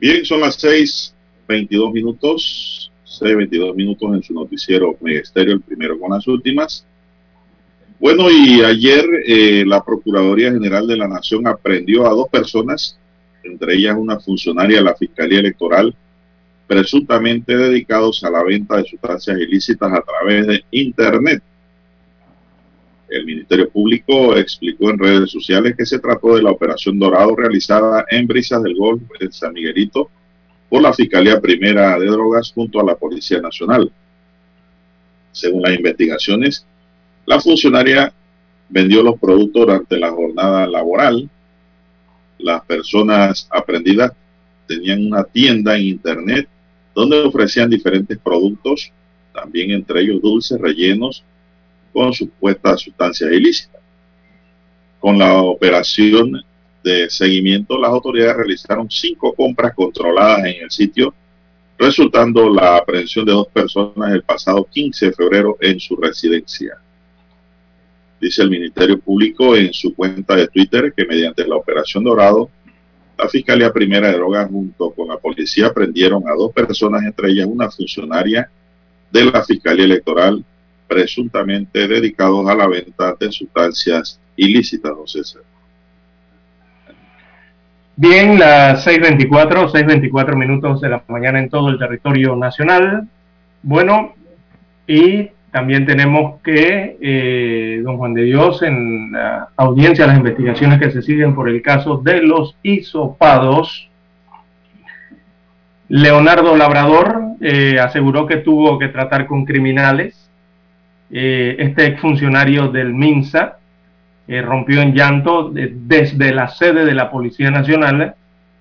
Bien, son las 6:22 minutos, 6:22 minutos en su noticiero Megesterio, el primero con las últimas. Bueno, y ayer eh, la Procuraduría General de la Nación aprendió a dos personas, entre ellas una funcionaria de la Fiscalía Electoral, presuntamente dedicados a la venta de sustancias ilícitas a través de Internet. El Ministerio Público explicó en redes sociales que se trató de la operación Dorado realizada en Brisas del Golf en San Miguelito por la Fiscalía Primera de Drogas junto a la Policía Nacional. Según las investigaciones, la funcionaria vendió los productos durante la jornada laboral. Las personas aprendidas tenían una tienda en Internet donde ofrecían diferentes productos, también entre ellos dulces, rellenos, con supuestas sustancias ilícitas. Con la operación de seguimiento, las autoridades realizaron cinco compras controladas en el sitio, resultando la aprehensión de dos personas el pasado 15 de febrero en su residencia. Dice el Ministerio Público en su cuenta de Twitter que mediante la operación Dorado, la Fiscalía Primera de Drogas junto con la policía prendieron a dos personas, entre ellas una funcionaria de la Fiscalía Electoral presuntamente dedicados a la venta de sustancias ilícitas, don César. Bien, las 6.24, 6.24 minutos de la mañana en todo el territorio nacional. Bueno, y también tenemos que, eh, don Juan de Dios, en la audiencia las investigaciones que se siguen por el caso de los hisopados, Leonardo Labrador eh, aseguró que tuvo que tratar con criminales eh, este exfuncionario del MINSA eh, rompió en llanto desde la sede de la Policía Nacional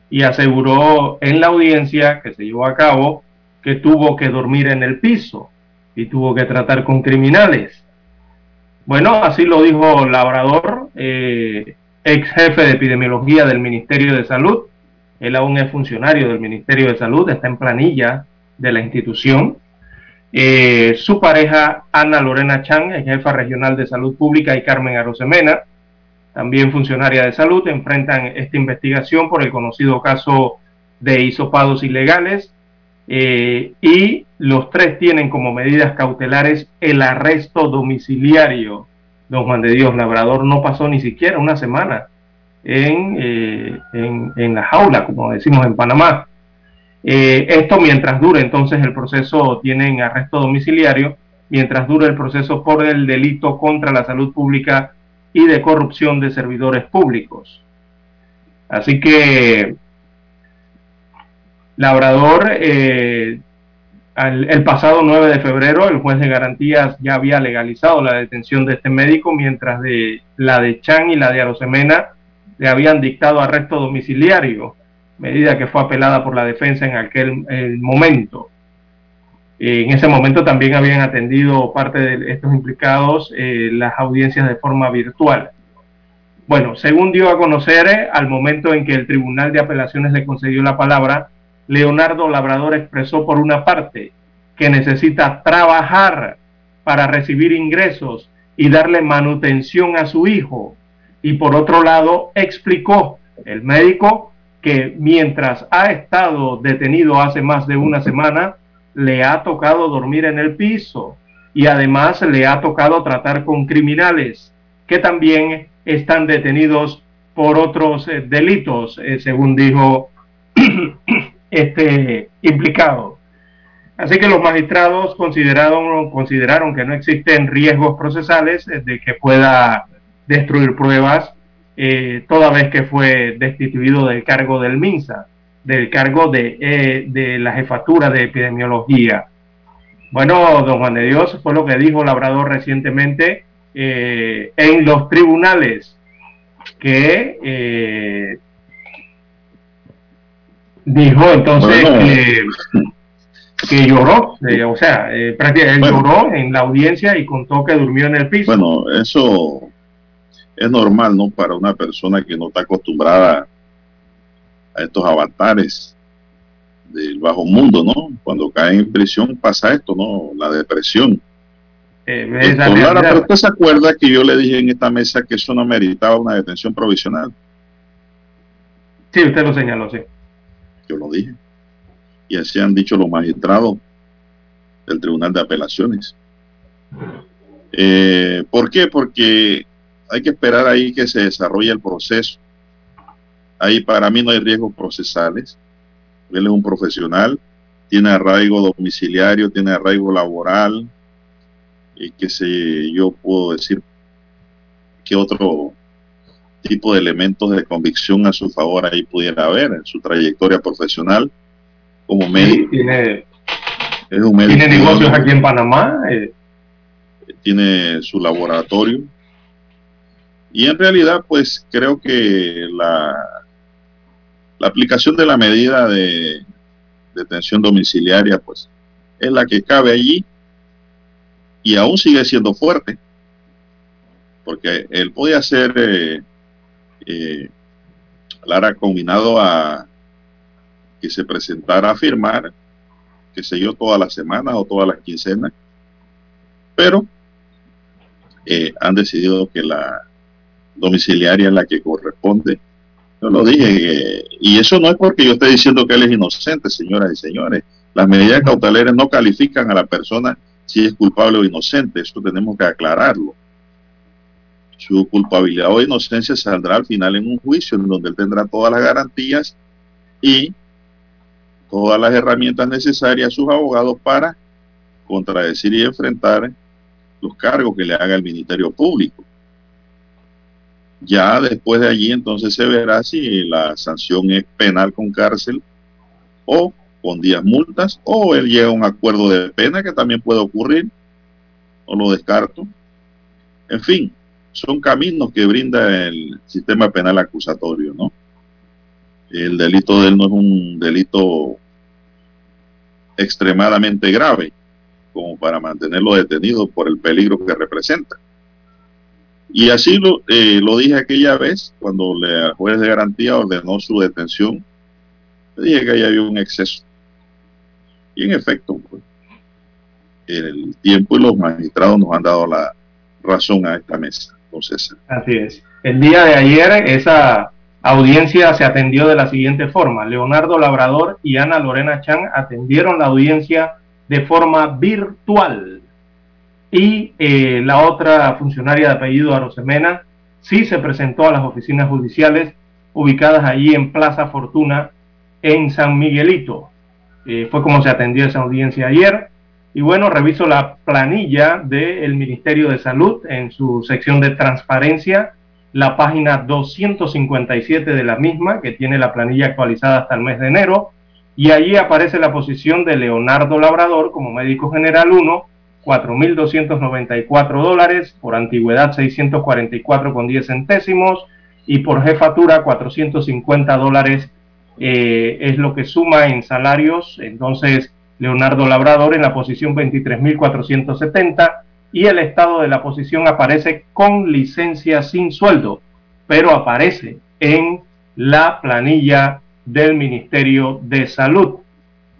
y aseguró en la audiencia que se llevó a cabo que tuvo que dormir en el piso y tuvo que tratar con criminales. Bueno, así lo dijo Labrador, eh, ex jefe de epidemiología del Ministerio de Salud. Él aún es funcionario del Ministerio de Salud, está en planilla de la institución eh, su pareja Ana Lorena Chan, jefa regional de salud pública, y Carmen Arosemena, también funcionaria de salud, enfrentan esta investigación por el conocido caso de hisopados ilegales eh, y los tres tienen como medidas cautelares el arresto domiciliario. Don Juan de Dios Labrador no pasó ni siquiera una semana en, eh, en, la jaula, como decimos en Panamá. Eh, esto mientras dure entonces el proceso, tienen arresto domiciliario, mientras dure el proceso por el delito contra la salud pública y de corrupción de servidores públicos. Así que Labrador, eh, el pasado 9 de febrero, el juez de garantías ya había legalizado la detención de este médico, mientras de la de Chan y la de Arosemena le habían dictado arresto domiciliario, medida que fue apelada por la defensa en aquel momento. En ese momento también habían atendido parte de estos implicados eh, las audiencias de forma virtual. Bueno, según dio a conocer, eh, al momento en que el Tribunal de Apelaciones le concedió la palabra, Leonardo Labrador expresó por una parte que necesita trabajar para recibir ingresos y darle manutención a su hijo. Y por otro lado, explicó el médico que mientras ha estado detenido hace más de una semana, le ha tocado dormir en el piso y además le ha tocado tratar con criminales que también están detenidos por otros eh, delitos, eh, según dijo este, implicado. Así que los magistrados consideraron, consideraron que no existen riesgos procesales eh, de que pueda destruir pruebas, eh, toda vez que fue destituido del cargo del MINSA, del cargo de, eh, de la jefatura de epidemiología. Bueno, don Juan de Dios fue lo que dijo Labrador recientemente en los tribunales, que dijo entonces que, lloró, eh, o sea, eh, prácticamente lloró en la audiencia y contó que durmió en el piso. Bueno, eso es normal, ¿no? Para una persona que no está acostumbrada a estos avatares del bajo mundo, ¿no? Cuando cae en prisión pasa esto, ¿no? La depresión. Eh, pero usted se acuerda que yo le dije en esta mesa que eso no meritaba una detención provisional. Sí, usted lo señaló, sí. Yo lo dije. Y así han dicho los magistrados del Tribunal de Apelaciones. Eh, ¿Por qué? Porque hay que esperar ahí que se desarrolle el proceso. Ahí para mí no hay riesgos procesales. Él es un profesional, tiene arraigo domiciliario, tiene arraigo laboral, y que se yo puedo decir que otro tipo de elementos de convicción a su favor ahí pudiera haber en su trayectoria profesional como médico. tiene, tiene negocios aquí en Panamá. Eh. Tiene su laboratorio. Y en realidad, pues creo que la, la aplicación de la medida de detención domiciliaria, pues es la que cabe allí y aún sigue siendo fuerte porque él podía ser eh, eh, combinado a que se presentara a firmar, que sé yo, todas las semanas o todas las quincenas, pero eh, han decidido que la domiciliaria la que corresponde. Yo lo dije, y eso no es porque yo esté diciendo que él es inocente, señoras y señores. Las medidas cautelares no califican a la persona si es culpable o inocente, eso tenemos que aclararlo su culpabilidad o inocencia saldrá al final en un juicio en donde él tendrá todas las garantías y todas las herramientas necesarias a sus abogados para contradecir y enfrentar los cargos que le haga el Ministerio Público. Ya después de allí entonces se verá si la sanción es penal con cárcel o con días multas o él llega a un acuerdo de pena que también puede ocurrir, o lo descarto. En fin, son caminos que brinda el sistema penal acusatorio, ¿no? El delito de él no es un delito extremadamente grave como para mantenerlo detenido por el peligro que representa. Y así lo, eh, lo dije aquella vez cuando el juez de garantía ordenó su detención. Le dije que ahí había un exceso. Y en efecto, pues, el tiempo y los magistrados nos han dado la razón a esta mesa. Así es. El día de ayer, esa audiencia se atendió de la siguiente forma. Leonardo Labrador y Ana Lorena Chan atendieron la audiencia de forma virtual. Y eh, la otra funcionaria de apellido Arosemena sí se presentó a las oficinas judiciales ubicadas allí en Plaza Fortuna, en San Miguelito. Eh, fue como se atendió esa audiencia ayer. Y bueno, reviso la planilla del Ministerio de Salud en su sección de transparencia, la página 257 de la misma, que tiene la planilla actualizada hasta el mes de enero, y allí aparece la posición de Leonardo Labrador como médico general 1, 4.294 dólares, por antigüedad 644 con 10 centésimos, y por jefatura 450 dólares eh, es lo que suma en salarios. Entonces, Leonardo Labrador en la posición 23.470 y el estado de la posición aparece con licencia sin sueldo, pero aparece en la planilla del Ministerio de Salud.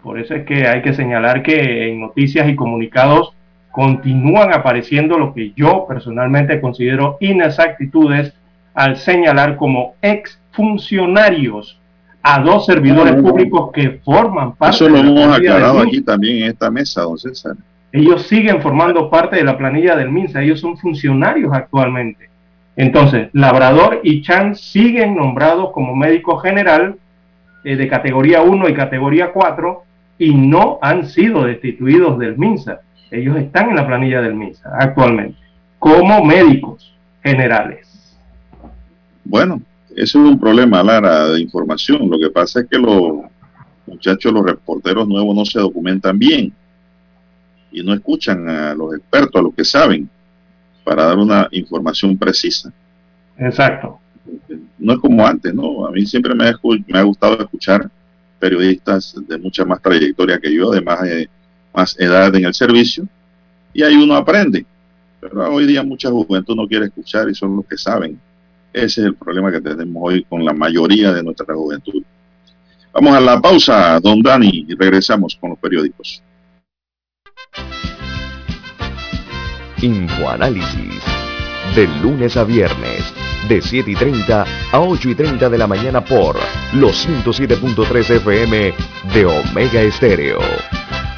Por eso es que hay que señalar que en noticias y comunicados continúan apareciendo lo que yo personalmente considero inexactitudes al señalar como exfuncionarios a dos servidores públicos que forman parte Eso lo hemos aclarado aquí también en esta mesa, don César. Ellos siguen formando parte de la planilla del MINSA, ellos son funcionarios actualmente. Entonces, Labrador y Chan siguen nombrados como médico general eh, de categoría 1 y categoría 4 y no han sido destituidos del MINSA. Ellos están en la planilla del MINSA actualmente como médicos generales. Bueno, eso es un problema, Lara, de información. Lo que pasa es que los muchachos, los reporteros nuevos no se documentan bien y no escuchan a los expertos, a los que saben, para dar una información precisa. Exacto. No es como antes, ¿no? A mí siempre me ha, me ha gustado escuchar periodistas de mucha más trayectoria que yo, de más, edad en el servicio, y ahí uno aprende. Pero hoy día mucha juventud no quiere escuchar y son los que saben. Ese es el problema que tenemos hoy con la mayoría de nuestra juventud. Vamos a la pausa, don Dani, y regresamos con los periódicos. Infoanálisis. De lunes a viernes, de 7 y 30 a 8 y 30 de la mañana por los 107.3 FM de Omega Estéreo.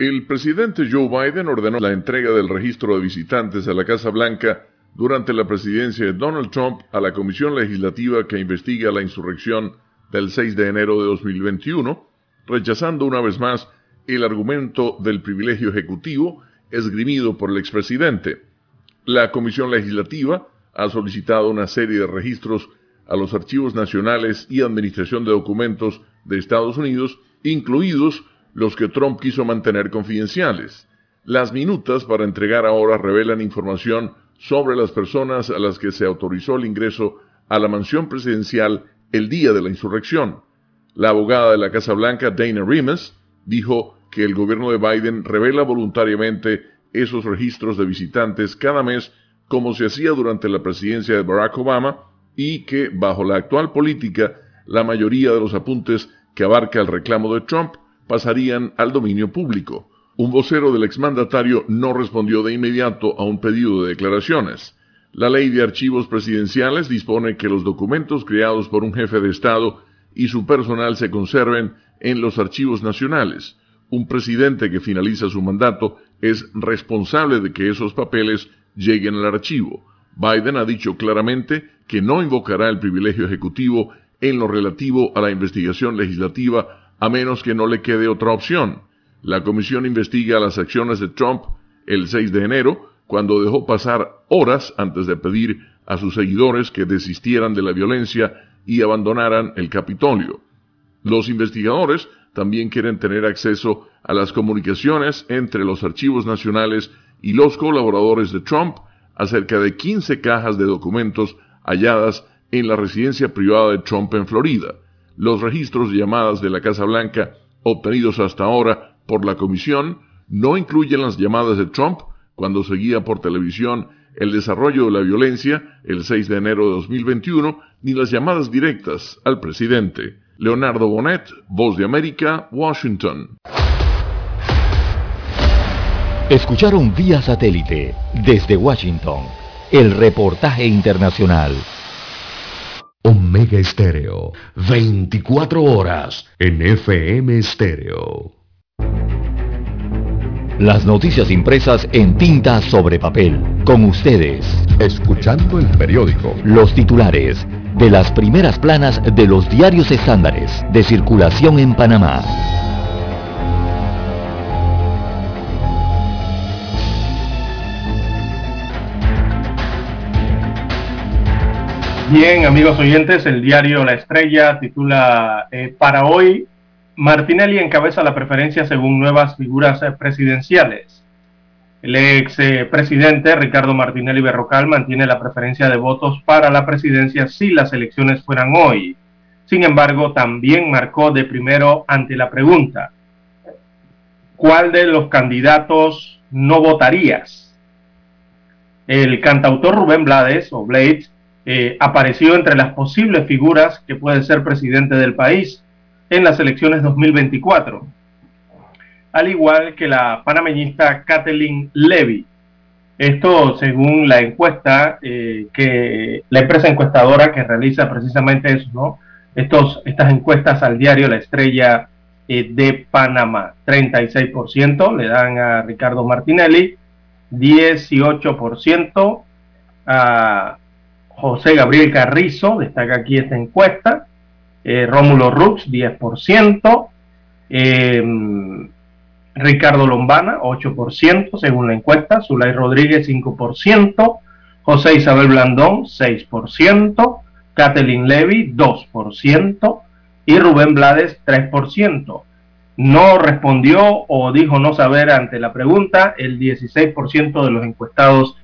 El presidente Joe Biden ordenó la entrega del registro de visitantes a la Casa Blanca durante la presidencia de Donald Trump a la Comisión Legislativa que investiga la insurrección del 6 de enero de 2021, rechazando una vez más el argumento del privilegio ejecutivo esgrimido por el expresidente. La Comisión Legislativa ha solicitado una serie de registros a los archivos nacionales y administración de documentos de Estados Unidos, incluidos los que Trump quiso mantener confidenciales. Las minutas para entregar ahora revelan información sobre las personas a las que se autorizó el ingreso a la mansión presidencial el día de la insurrección. La abogada de la Casa Blanca, Dana Remus, dijo que el gobierno de Biden revela voluntariamente esos registros de visitantes cada mes como se hacía durante la presidencia de Barack Obama y que, bajo la actual política, la mayoría de los apuntes que abarca el reclamo de Trump pasarían al dominio público. Un vocero del exmandatario no respondió de inmediato a un pedido de declaraciones. La ley de archivos presidenciales dispone que los documentos creados por un jefe de Estado y su personal se conserven en los archivos nacionales. Un presidente que finaliza su mandato es responsable de que esos papeles lleguen al archivo. Biden ha dicho claramente que no invocará el privilegio ejecutivo en lo relativo a la investigación legislativa a menos que no le quede otra opción. La comisión investiga las acciones de Trump el 6 de enero, cuando dejó pasar horas antes de pedir a sus seguidores que desistieran de la violencia y abandonaran el Capitolio. Los investigadores también quieren tener acceso a las comunicaciones entre los archivos nacionales y los colaboradores de Trump, acerca de 15 cajas de documentos halladas en la residencia privada de Trump en Florida. Los registros de llamadas de la Casa Blanca obtenidos hasta ahora por la comisión no incluyen las llamadas de Trump cuando seguía por televisión el desarrollo de la violencia el 6 de enero de 2021, ni las llamadas directas al presidente. Leonardo Bonet, Voz de América, Washington. Escucharon vía satélite desde Washington el reportaje internacional. Omega Estéreo, 24 horas en FM Estéreo. Las noticias impresas en tinta sobre papel. Con ustedes. Escuchando el periódico. Los titulares de las primeras planas de los diarios estándares de circulación en Panamá. Bien, amigos oyentes, el diario La Estrella titula eh, Para hoy, Martinelli encabeza la preferencia según nuevas figuras eh, presidenciales. El ex eh, presidente Ricardo Martinelli Berrocal mantiene la preferencia de votos para la presidencia si las elecciones fueran hoy. Sin embargo, también marcó de primero ante la pregunta, ¿cuál de los candidatos no votarías? El cantautor Rubén Blades, o Blades, eh, apareció entre las posibles figuras que puede ser presidente del país en las elecciones 2024, al igual que la panameñista Kathleen Levy. Esto según la encuesta eh, que la empresa encuestadora que realiza precisamente eso, ¿no? Estos, estas encuestas al diario La Estrella eh, de Panamá. 36% le dan a Ricardo Martinelli, 18% a José Gabriel Carrizo, destaca aquí esta encuesta, eh, Rómulo Rux, 10%, eh, Ricardo Lombana, 8%, según la encuesta, Zulay Rodríguez, 5%, José Isabel Blandón, 6%, Kathleen Levy, 2%, y Rubén Blades, 3%. No respondió o dijo no saber ante la pregunta. El 16% de los encuestados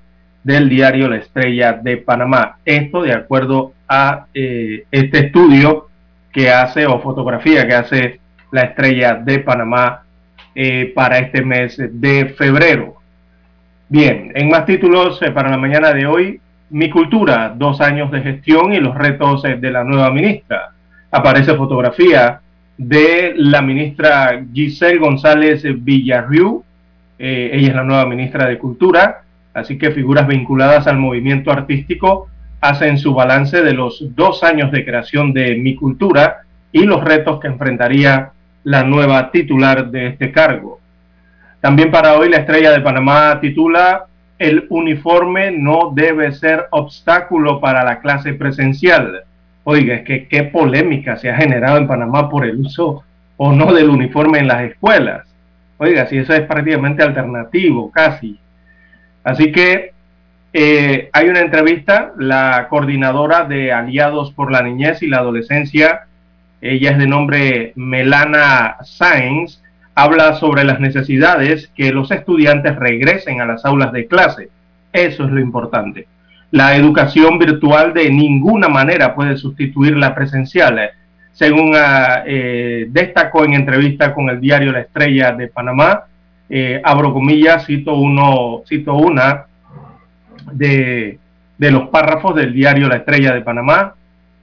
del diario La Estrella de Panamá. Esto de acuerdo a eh, este estudio que hace o fotografía que hace La Estrella de Panamá eh, para este mes de febrero. Bien, en más títulos eh, para la mañana de hoy, Mi Cultura, dos años de gestión y los retos de la nueva ministra. Aparece fotografía de la ministra Giselle González Villarriu, ella es la nueva ministra de Cultura, Así que figuras vinculadas al movimiento artístico hacen su balance de los dos años de creación de Mi Cultura y los retos que enfrentaría la nueva titular de este cargo. También para hoy la estrella de Panamá titula El uniforme no debe ser obstáculo para la clase presencial. Oiga, es que qué polémica se ha generado en Panamá por el uso o no del uniforme en las escuelas. Oiga, si eso es prácticamente alternativo, casi. Así que eh, hay una entrevista, la coordinadora de Aliados por la Niñez y la Adolescencia, ella es de nombre Melana Sáenz, habla sobre las necesidades que los estudiantes regresen a las aulas de clase. Eso es lo importante. La educación virtual de ninguna manera puede sustituir la presencial. Según ah, eh, destacó en entrevista con el diario La Estrella de Panamá, eh, abro comillas, cito, uno, cito una de, los párrafos del diario La Estrella de Panamá.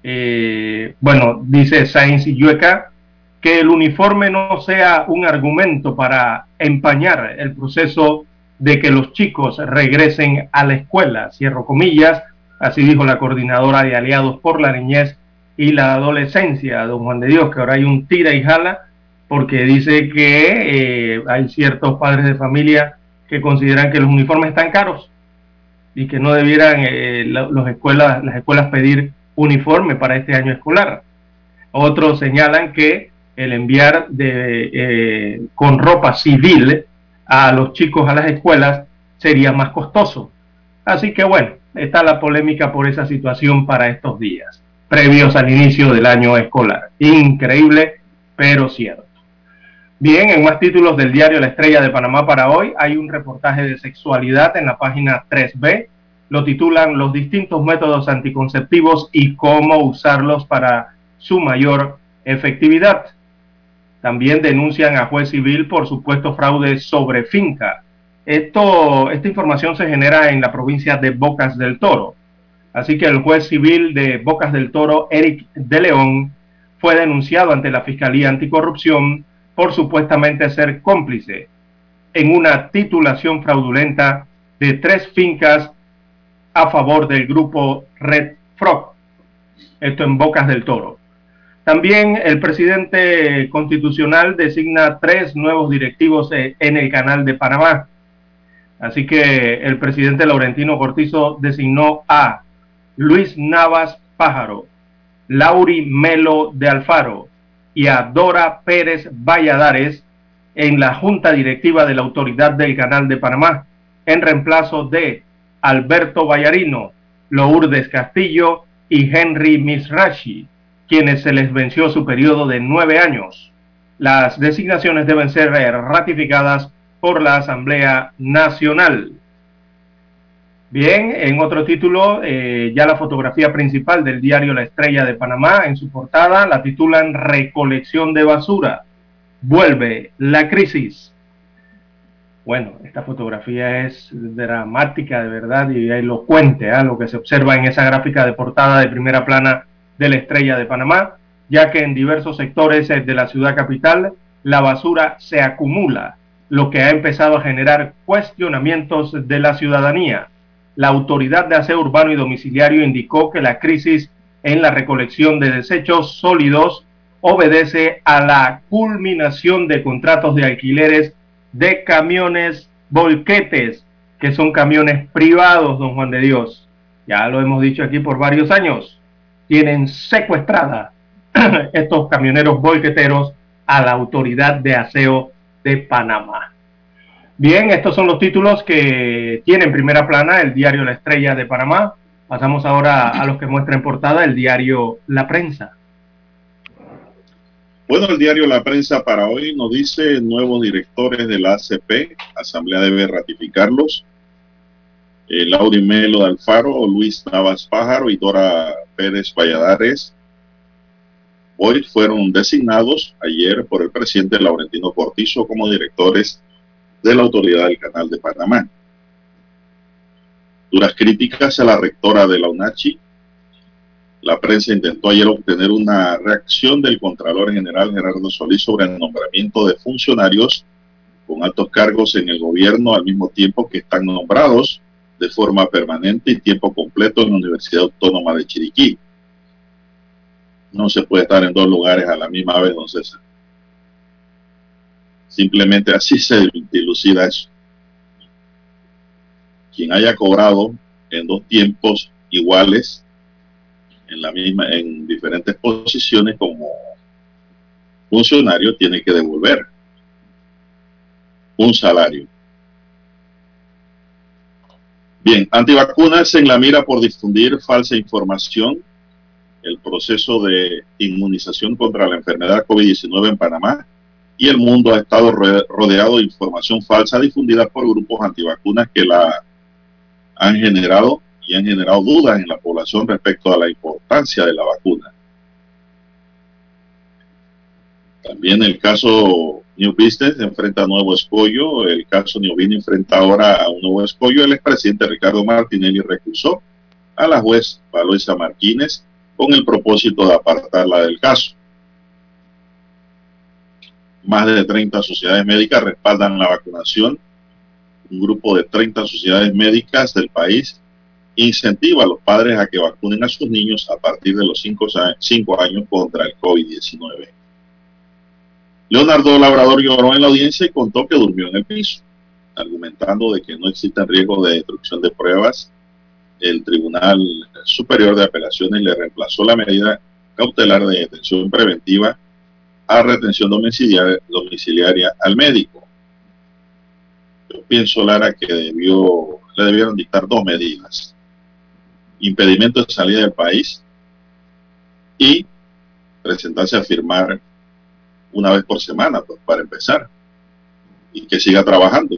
Eh, bueno, dice Sainz Yueca, que el uniforme no sea un argumento para empañar el proceso de que los chicos regresen a la escuela, cierro comillas, así dijo la coordinadora de Aliados por la Niñez y la Adolescencia, don Juan de Dios, que ahora hay un tira y jala porque dice que eh, hay ciertos padres de familia que consideran que los uniformes están caros y que no debieran eh, los escuelas, las escuelas pedir uniforme para este año escolar. Otros señalan que el enviar de, eh, con ropa civil a los chicos a las escuelas sería más costoso. Así que bueno, está la polémica por esa situación para estos días, previos al inicio del año escolar. Increíble, pero cierto. Bien, en más títulos del diario La Estrella de Panamá para hoy hay un reportaje de sexualidad en la página 3B. lo titulan Los distintos métodos anticonceptivos y cómo usarlos para su mayor efectividad. También denuncian a juez civil por supuesto fraude sobre finca. Esta información se genera en la provincia de Bocas del Toro. Así que el juez civil de Bocas del Toro, Eric de León, fue denunciado ante la Fiscalía Anticorrupción por supuestamente ser cómplice en una titulación fraudulenta de tres fincas a favor del grupo Red Frog. Esto en Bocas del Toro. También el presidente constitucional designa tres nuevos directivos eh, en el canal de Panamá. Así que el presidente Laurentino Cortizo designó a Luis Navas Pájaro, Lauri Melo de Alfaro y a Dora Pérez Valladares en la Junta Directiva de la Autoridad del Canal de Panamá, en reemplazo de Alberto Vallarino, Lourdes Castillo y Henry Misrachi, quienes se les venció su periodo de nueve años. Las designaciones deben ser ratificadas por la Asamblea Nacional. Bien, en otro título, eh, ya la fotografía principal del diario La Estrella de Panamá, en su portada, la titulan Recolección de basura. Vuelve la crisis. Bueno, esta fotografía es dramática de verdad y elocuente a ¿eh? lo que se observa en esa gráfica de portada de primera plana de la estrella de Panamá, ya que en diversos sectores de la ciudad capital la basura se acumula, lo que ha empezado a generar cuestionamientos de la ciudadanía. La Autoridad de Aseo Urbano y Domiciliario indicó que la crisis en la recolección de desechos sólidos obedece a la culminación de contratos de alquileres de camiones volquetes, que son camiones privados, don Juan de Dios. Ya lo hemos dicho aquí por varios años. Tienen secuestrada estos camioneros volqueteros a la autoridad de aseo de Panamá. Bien, estos son los títulos que tiene en primera plana el diario La Estrella de Panamá. Pasamos ahora a los que muestra en portada el diario La Prensa. Bueno, el diario La Prensa para hoy nos dice nuevos directores de la ACP, Asamblea debe ratificarlos. Eh, Melo de Alfaro, Luis Navas Pájaro y Dora Pérez Valladares hoy fueron designados ayer por el presidente Laurentino Cortizo como directores de la Autoridad del Canal de Panamá. Duras críticas a la rectora de la UNACHI, la prensa intentó ayer obtener una reacción del Contralor General Gerardo Solís sobre el nombramiento de funcionarios con altos cargos en el gobierno al mismo tiempo que están nombrados de forma permanente y tiempo completo en la Universidad Autónoma de Chiriquí. No se puede estar en dos lugares a la misma vez, don César. Simplemente así se dilucida eso. Quien haya cobrado en dos tiempos iguales en la misma, en diferentes posiciones como funcionario, tiene que devolver un salario. Bien, antivacunas en la mira por difundir falsa información. El proceso de inmunización contra la enfermedad COVID-19 en Panamá y el mundo ha estado rodeado de información falsa difundida por grupos antivacunas que la han generado y han generado dudas en la población respecto a la importancia de la vacuna. También el caso New Business enfrenta nuevo escollo. El caso Neovini enfrenta ahora a un nuevo escollo. El expresidente Ricardo Martinelli recusó a la juez Valoisa Martínez con el propósito de apartarla del caso. Más de 30 sociedades médicas respaldan la vacunación. Un grupo de 30 sociedades médicas del país incentiva a los padres a que vacunen a sus niños a partir de los 5 años contra el COVID-19. Leonardo Labrador lloró en la audiencia y contó que durmió en el piso, argumentando de que no existe riesgo de destrucción de pruebas. El Tribunal Superior de Apelaciones le reemplazó la medida cautelar de detención preventiva a retención domiciliaria, domiciliaria al médico. Yo pienso, Lara, que debió, le debieron dictar dos medidas impedimento de salida del país y presentarse a firmar una vez por semana pues, para empezar y que siga trabajando.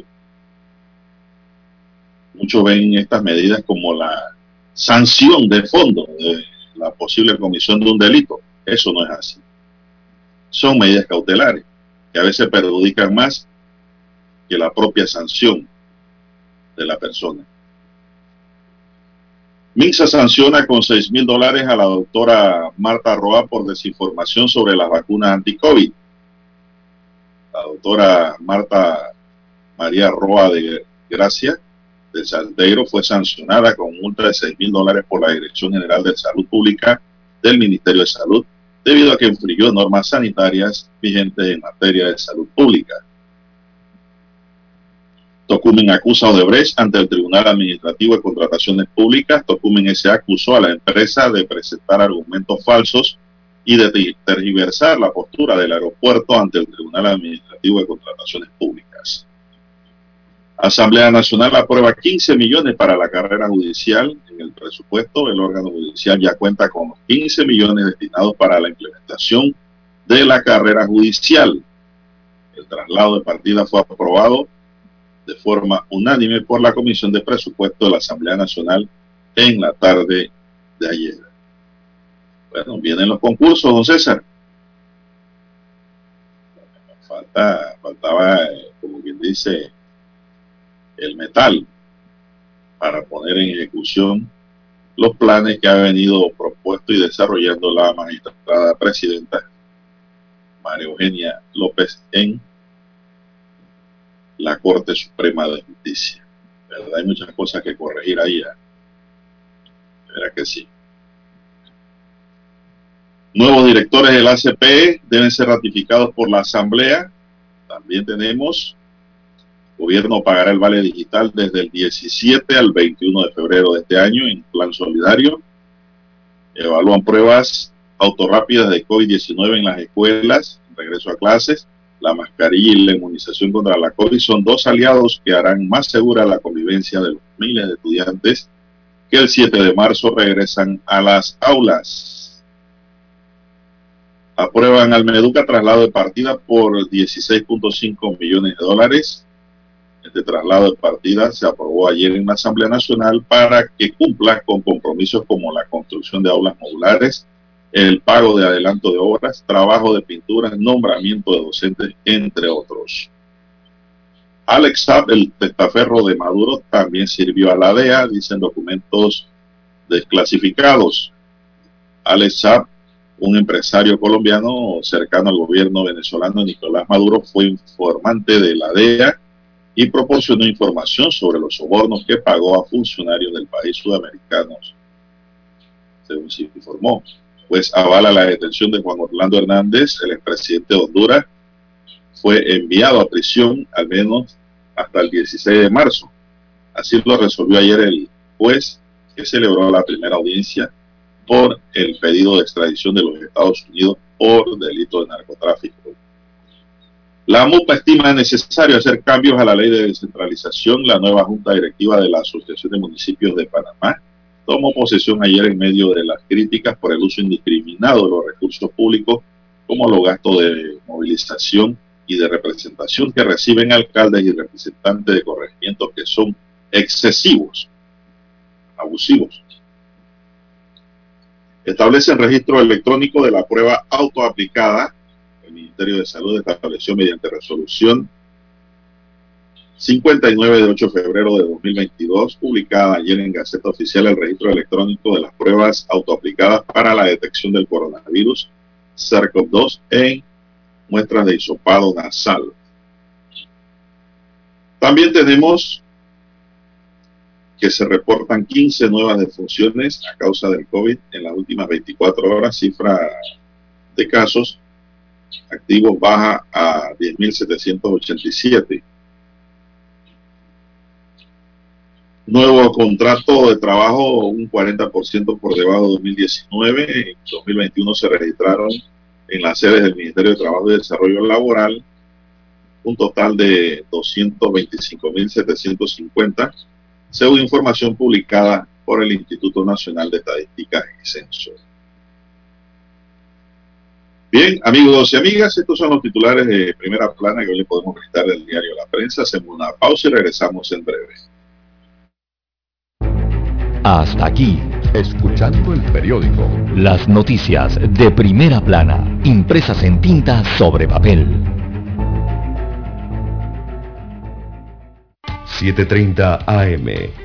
Muchos ven estas medidas como la sanción de fondo de la posible comisión de un delito. Eso no es así. Son medidas cautelares que a veces perjudican más que la propia sanción de la persona. Minsa sanciona con 6 mil dólares a la doctora Marta Roa por desinformación sobre las vacunas anti-COVID. La doctora Marta María Roa de Gracia de Saldeiro fue sancionada con multa de 6 mil dólares por la Dirección General de Salud Pública del Ministerio de Salud debido a que infringió normas sanitarias vigentes en materia de salud pública. Tocumen acusa a Odebrecht ante el Tribunal Administrativo de Contrataciones Públicas. Tocumen se acusó a la empresa de presentar argumentos falsos y de tergiversar la postura del aeropuerto ante el Tribunal Administrativo de Contrataciones Públicas. Asamblea Nacional aprueba 15 millones para la carrera judicial en el presupuesto. El órgano judicial ya cuenta con 15 millones destinados para la implementación de la carrera judicial. El traslado de partida fue aprobado de forma unánime por la Comisión de Presupuesto de la Asamblea Nacional en la tarde de ayer. Bueno, vienen los concursos, don César. Falta, faltaba, eh, como quien dice, el metal para poner en ejecución los planes que ha venido propuesto y desarrollando la magistrada presidenta María Eugenia López en la Corte Suprema de Justicia. ¿Verdad? Hay muchas cosas que corregir ahí. ¿eh? Verá que sí. Nuevos directores del ACP deben ser ratificados por la Asamblea. También tenemos gobierno pagará el vale digital desde el 17 al 21 de febrero de este año en plan solidario. Evalúan pruebas autorrápidas de COVID-19 en las escuelas, regreso a clases. La mascarilla y la inmunización contra la COVID son dos aliados que harán más segura la convivencia de los miles de estudiantes que el 7 de marzo regresan a las aulas. Aprueban al Meduca traslado de partida por 16.5 millones de dólares. Este traslado de partida se aprobó ayer en la Asamblea Nacional para que cumpla con compromisos como la construcción de aulas modulares, el pago de adelanto de obras, trabajo de pintura, nombramiento de docentes, entre otros. Alex Saab, el testaferro de Maduro, también sirvió a la DEA, dicen documentos desclasificados. Alex Saab, un empresario colombiano cercano al gobierno venezolano Nicolás Maduro, fue informante de la DEA y proporcionó información sobre los sobornos que pagó a funcionarios del país sudamericanos, según se informó. Pues avala la detención de Juan Orlando Hernández, el expresidente de Honduras, fue enviado a prisión al menos hasta el 16 de marzo. Así lo resolvió ayer el juez que celebró la primera audiencia por el pedido de extradición de los Estados Unidos por delito de narcotráfico. La MUPA estima necesario hacer cambios a la ley de descentralización. La nueva Junta Directiva de la Asociación de Municipios de Panamá tomó posesión ayer en medio de las críticas por el uso indiscriminado de los recursos públicos, como los gastos de movilización y de representación que reciben alcaldes y representantes de corregimientos que son excesivos, abusivos. Establecen registro electrónico de la prueba autoaplicada Ministerio de Salud estableció mediante resolución 59 de 8 de febrero de 2022, publicada ayer en Gaceta Oficial el registro electrónico de las pruebas autoaplicadas para la detección del coronavirus SARS-CoV-2 en muestras de hisopado nasal. También tenemos que se reportan 15 nuevas defunciones a causa del COVID en las últimas 24 horas, cifra de casos activos baja a 10.787. Nuevo contrato de trabajo, un 40% por debajo de 2019. En 2021 se registraron en las sedes del Ministerio de Trabajo y Desarrollo Laboral un total de 225.750, según información publicada por el Instituto Nacional de Estadística y Censo. Bien, amigos y amigas, estos son los titulares de primera plana que hoy le podemos prestar del diario La Prensa. Hacemos una pausa y regresamos en breve. Hasta aquí. Escuchando el periódico. Las noticias de primera plana, impresas en tinta sobre papel. 7.30 AM.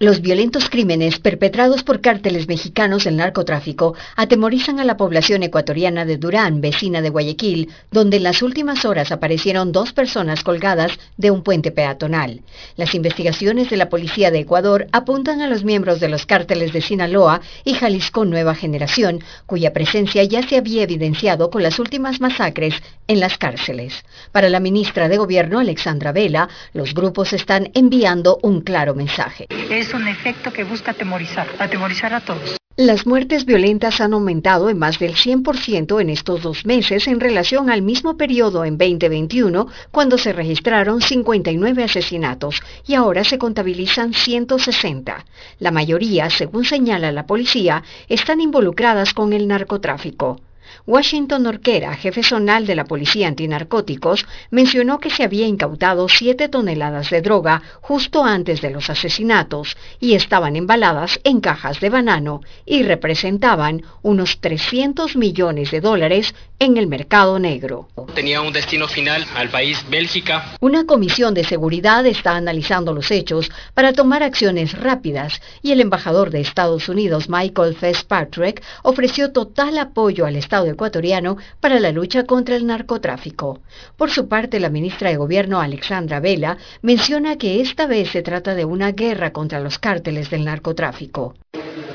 Los violentos crímenes perpetrados por cárteles mexicanos del narcotráfico atemorizan a la población ecuatoriana de Durán, vecina de Guayaquil, donde en las últimas horas aparecieron dos personas colgadas de un puente peatonal. Las investigaciones de la policía de Ecuador apuntan a los miembros de los cárteles de Sinaloa y Jalisco Nueva Generación, cuya presencia ya se había evidenciado con las últimas masacres en las cárceles. Para la ministra de Gobierno, Alexandra Vela, los grupos están enviando un claro mensaje un efecto que busca atemorizar, atemorizar a todos. Las muertes violentas han aumentado en más del 100% en estos dos meses en relación al mismo periodo en 2021, cuando se registraron 59 asesinatos y ahora se contabilizan 160. La mayoría, según señala la policía, están involucradas con el narcotráfico. Washington Orquera, jefe zonal de la Policía Antinarcóticos, mencionó que se había incautado 7 toneladas de droga justo antes de los asesinatos y estaban embaladas en cajas de banano y representaban unos 300 millones de dólares en el mercado negro. Tenía un destino final al país Bélgica. Una comisión de seguridad está analizando los hechos para tomar acciones rápidas y el embajador de Estados Unidos, Michael Fitzpatrick, ofreció total apoyo al Estado ecuatoriano para la lucha contra el narcotráfico. Por su parte, la ministra de Gobierno, Alexandra Vela, menciona que esta vez se trata de una guerra contra los cárteles del narcotráfico.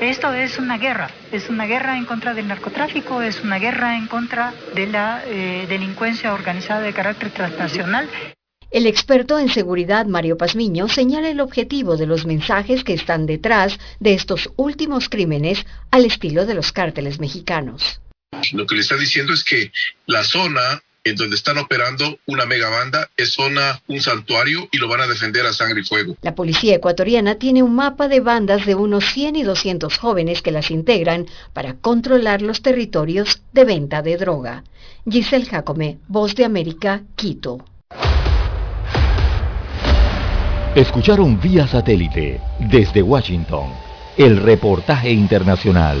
Esto es una guerra, es una guerra en contra del narcotráfico, es una guerra en contra de la eh, delincuencia organizada de carácter transnacional. El experto en seguridad Mario Pazmiño señala el objetivo de los mensajes que están detrás de estos últimos crímenes al estilo de los cárteles mexicanos. Lo que le está diciendo es que la zona en donde están operando una megabanda es zona, un santuario y lo van a defender a sangre y fuego. La policía ecuatoriana tiene un mapa de bandas de unos 100 y 200 jóvenes que las integran para controlar los territorios de venta de droga. Giselle Jacome, Voz de América, Quito. Escucharon vía satélite desde Washington el reportaje internacional.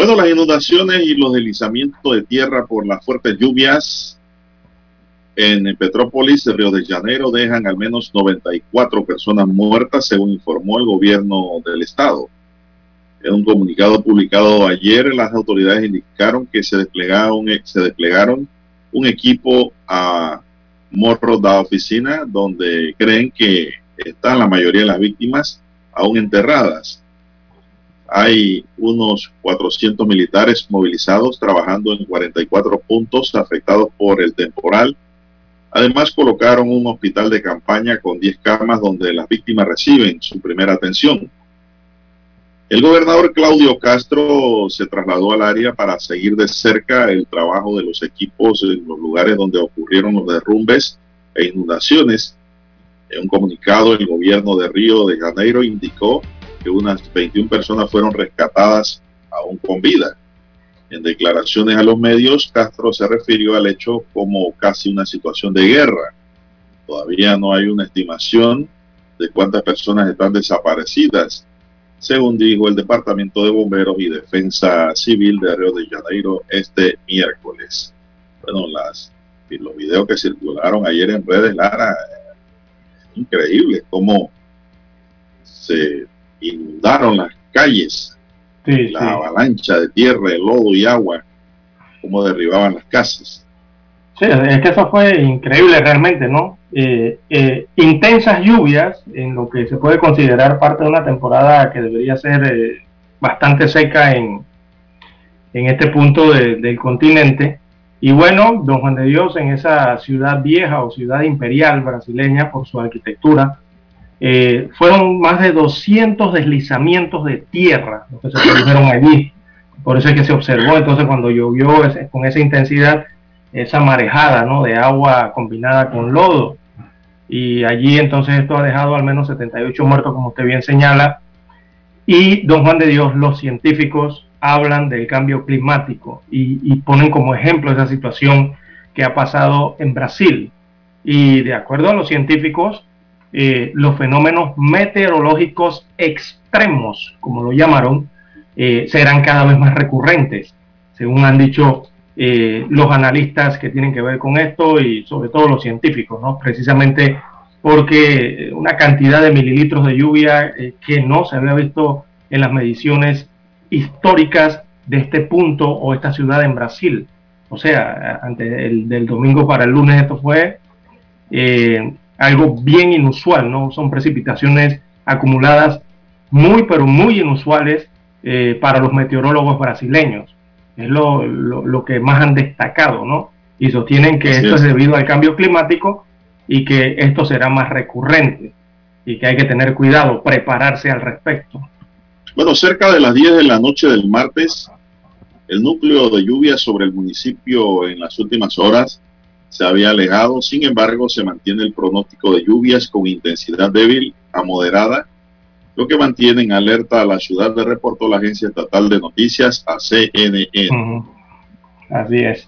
Bueno, las inundaciones y los deslizamientos de tierra por las fuertes lluvias en Petrópolis, Río de Janeiro, dejan al menos 94 personas muertas, según informó el gobierno del estado. En un comunicado publicado ayer, las autoridades indicaron que se desplegaron, se desplegaron un equipo a Morro da Oficina, donde creen que están la mayoría de las víctimas aún enterradas. Hay unos 400 militares movilizados trabajando en 44 puntos afectados por el temporal. Además, colocaron un hospital de campaña con 10 camas donde las víctimas reciben su primera atención. El gobernador Claudio Castro se trasladó al área para seguir de cerca el trabajo de los equipos en los lugares donde ocurrieron los derrumbes e inundaciones. En un comunicado, el gobierno de Río de Janeiro indicó que unas 21 personas fueron rescatadas aún con vida. En declaraciones a los medios, Castro se refirió al hecho como casi una situación de guerra. Todavía no hay una estimación de cuántas personas están desaparecidas según dijo el Departamento de Bomberos y Defensa Civil de Río de Janeiro este miércoles. Bueno, las, los videos que circularon ayer en redes, Lara, increíble cómo se inundaron las calles, la avalancha de tierra, de lodo y agua, cómo derribaban las casas. Sí, es que eso fue increíble realmente, ¿no? Eh, eh, intensas lluvias en lo que se puede considerar parte de una temporada que debería ser eh, bastante seca en, en este punto del continente. Y bueno, don Juan de Dios en esa ciudad vieja o ciudad imperial brasileña por su arquitectura, fueron más de 200 deslizamientos de tierra lo que se produjeron allí. Por eso es que se observó entonces cuando llovió con esa intensidad esa marejada ¿no? de agua combinada con lodo. Y allí entonces esto ha dejado al menos 78 muertos, como usted bien señala. Y don Juan de Dios, los científicos hablan del cambio climático y, ponen como ejemplo esa situación que ha pasado en Brasil. Y de acuerdo a los científicos, eh, los fenómenos meteorológicos extremos, como lo llamaron, eh, serán cada vez más recurrentes, según han dicho eh, los analistas que tienen que ver con esto y sobre todo los científicos, ¿no? Precisamente porque una cantidad de mililitros de lluvia eh, que no se había visto en las mediciones históricas de este punto o esta ciudad en Brasil. O sea, antes el, del domingo para el lunes esto fue algo bien inusual, ¿no? Son precipitaciones acumuladas muy, pero muy inusuales para los meteorólogos brasileños es lo, lo, que más han destacado, ¿no? Y sostienen que esto es. debido al cambio climático y que esto será más recurrente y que hay que tener cuidado, prepararse al respecto. Bueno, cerca de las 10 de la noche del martes, el núcleo de lluvia sobre el municipio en las últimas horas se había alejado, sin embargo se mantiene el pronóstico de lluvias con intensidad débil a moderada lo que mantiene en alerta a la ciudad de reportó la agencia estatal de noticias a CNN. Así es.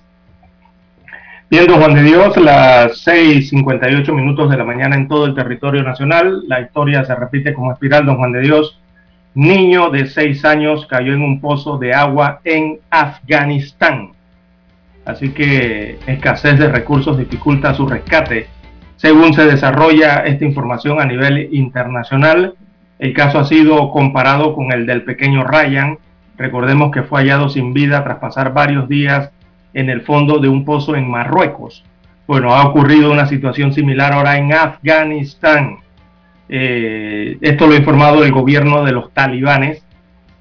Bien, don Juan de Dios, las 6.58 minutos de la mañana en todo el territorio nacional. La historia se repite como espiral, don Juan de Dios. Niño de 6 años cayó en un pozo de agua en Afganistán. Así que escasez de recursos dificulta su rescate. Según se desarrolla esta información a nivel internacional, el caso ha sido comparado con el del pequeño Ryan. Recordemos que fue hallado sin vida tras pasar varios días en el fondo de un pozo en Marruecos. Bueno, ha ocurrido una situación similar ahora en Afganistán. Eh, esto lo ha informado el gobierno de los talibanes,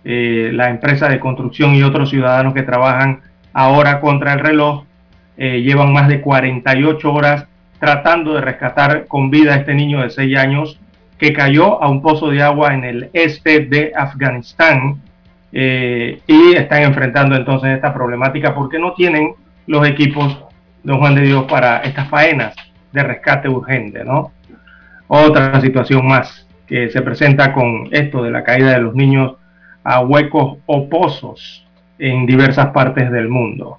eh, la empresa de construcción y otros ciudadanos que trabajan ahora contra el reloj. Eh, llevan más de 48 horas tratando de rescatar con vida a este niño de 6 años que cayó a un pozo de agua en el este de Afganistán eh, y están enfrentando entonces esta problemática porque no tienen los equipos, don Juan de Dios, para estas faenas de rescate urgente, ¿no? Otra situación más que se presenta con esto de la caída de los niños a huecos o pozos en diversas partes del mundo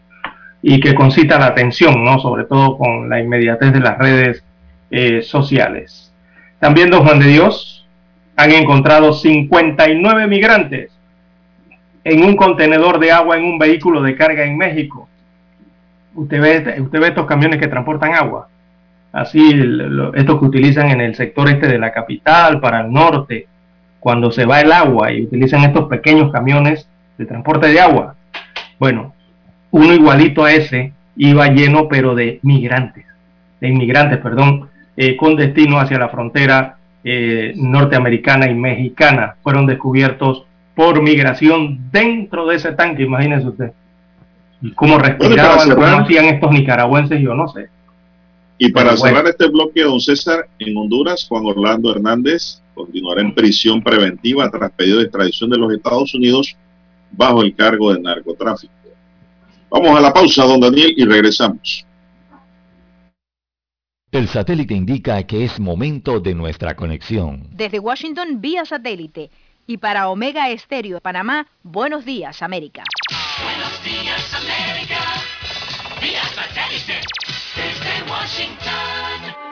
y que concita la atención, ¿no? Sobre todo con la inmediatez de las redes eh, sociales. También, don Juan de Dios, han encontrado 59 migrantes en un contenedor de agua en un vehículo de carga en México. Usted ve, usted ve estos camiones que transportan agua. Así, estos que utilizan en el sector este de la capital, para el norte, cuando se va el agua y utilizan estos pequeños camiones de transporte de agua. Bueno, uno igualito a ese iba lleno, pero de migrantes, de inmigrantes, perdón, eh, con destino hacia la frontera eh, norteamericana y mexicana fueron descubiertos por migración dentro de ese tanque, imagínese usted. Y cómo respiraban, cómo hacían estos nicaragüenses, yo no sé. Y para cerrar este bloque, don César, en Honduras, Juan Orlando Hernández continuará en prisión preventiva tras pedido de extradición de los Estados Unidos bajo el cargo de narcotráfico. Vamos a la pausa, don Daniel, y regresamos. El satélite indica que es momento de nuestra conexión. Desde Washington, vía satélite. Y para Omega Estéreo de Panamá, buenos días, América. Buenos días, América. Vía satélite. Desde Washington.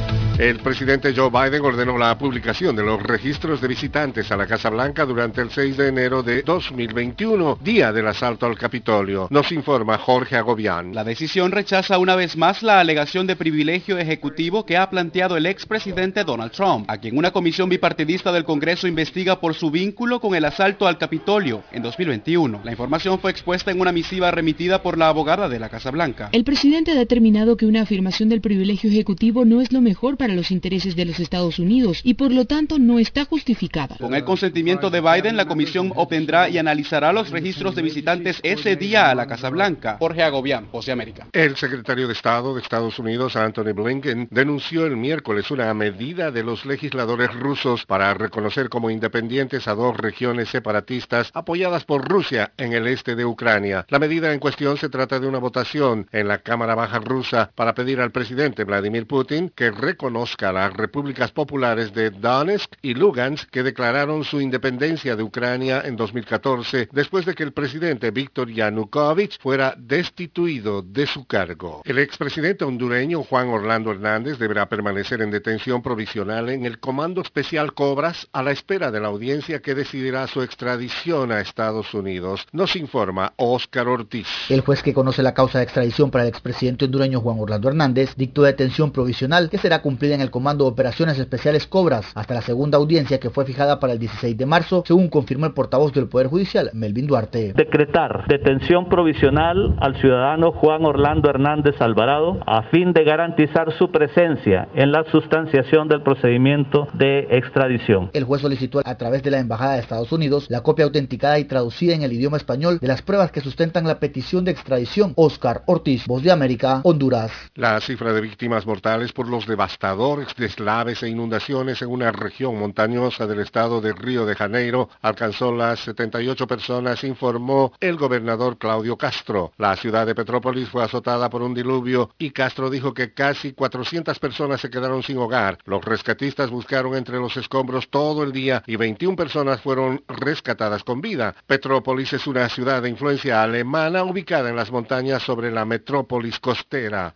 El presidente Joe Biden ordenó la publicación de los registros de visitantes a la Casa Blanca durante el 6 de enero de 2021, día del asalto al Capitolio. Nos informa Jorge Agobián. La decisión rechaza una vez más la alegación de privilegio ejecutivo que ha planteado el expresidente Donald Trump, a quien una comisión bipartidista del Congreso investiga por su vínculo con el asalto al Capitolio en 2021. La información fue expuesta en una misiva remitida por la abogada de la Casa Blanca. El presidente ha determinado que una afirmación del privilegio ejecutivo no es lo mejor para los intereses de los Estados Unidos y por lo tanto no está justificada. Con el consentimiento de Biden, la comisión obtendrá y analizará los registros de visitantes ese día a la Casa Blanca. Jorge Agobián, Voz de América. El secretario de Estado de Estados Unidos, Anthony Blinken, denunció el miércoles una medida de los legisladores rusos para reconocer como independientes a dos regiones separatistas apoyadas por Rusia en el este de Ucrania. La medida en cuestión se trata de una votación en la Cámara Baja rusa para pedir al presidente Vladimir Putin que reconozca las repúblicas populares de Donetsk y Lugansk que declararon su independencia de Ucrania en 2014 después de que el presidente Víctor Yanukovych fuera destituido de su cargo. El expresidente hondureño Juan Orlando Hernández deberá permanecer en detención provisional en el Comando Especial Cobras a la espera de la audiencia que decidirá su extradición a Estados Unidos. Nos informa Óscar Ortiz. El juez que conoce la causa de extradición para el expresidente hondureño Juan Orlando Hernández dictó detención provisional que será cumplida en el Comando de Operaciones Especiales Cobras hasta la segunda audiencia que fue fijada para el 16 de marzo, según confirmó el portavoz del Poder Judicial, Melvin Duarte. Decretar detención provisional al ciudadano Juan Orlando Hernández Alvarado a fin de garantizar su presencia en la sustanciación del procedimiento de extradición. El juez solicitó a través de la Embajada de Estados Unidos la copia autenticada y traducida en el idioma español de las pruebas que sustentan la petición de extradición. Oscar Ortiz, Voz de América, Honduras. La cifra de víctimas mortales por los devastadores deslaves e inundaciones en una región montañosa del estado de Río de Janeiro alcanzó las 78 personas, informó el gobernador Claudio Castro. La ciudad de Petrópolis fue azotada por un diluvio y Castro dijo que casi 400 personas se quedaron sin hogar. Los rescatistas buscaron entre los escombros todo el día y 21 personas fueron rescatadas con vida. Petrópolis es una ciudad de influencia alemana ubicada en las montañas sobre la metrópolis costera.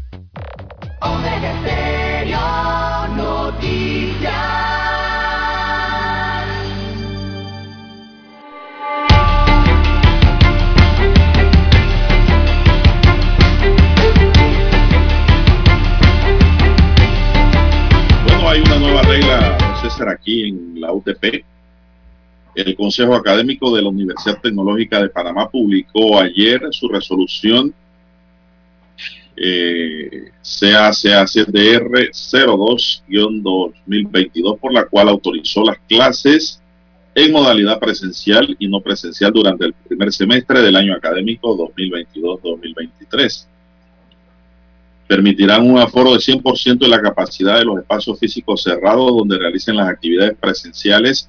Omega Noticias. Bueno, hay una nueva regla, César, aquí en la UTP. El Consejo Académico de la Universidad Tecnológica de Panamá publicó ayer su resolución eh, CACACDR 02-2022, por la cual autorizó las clases en modalidad presencial y no presencial durante el primer semestre del año académico 2022-2023. Permitirán un aforo de 100% de la capacidad de los espacios físicos cerrados donde realicen las actividades presenciales,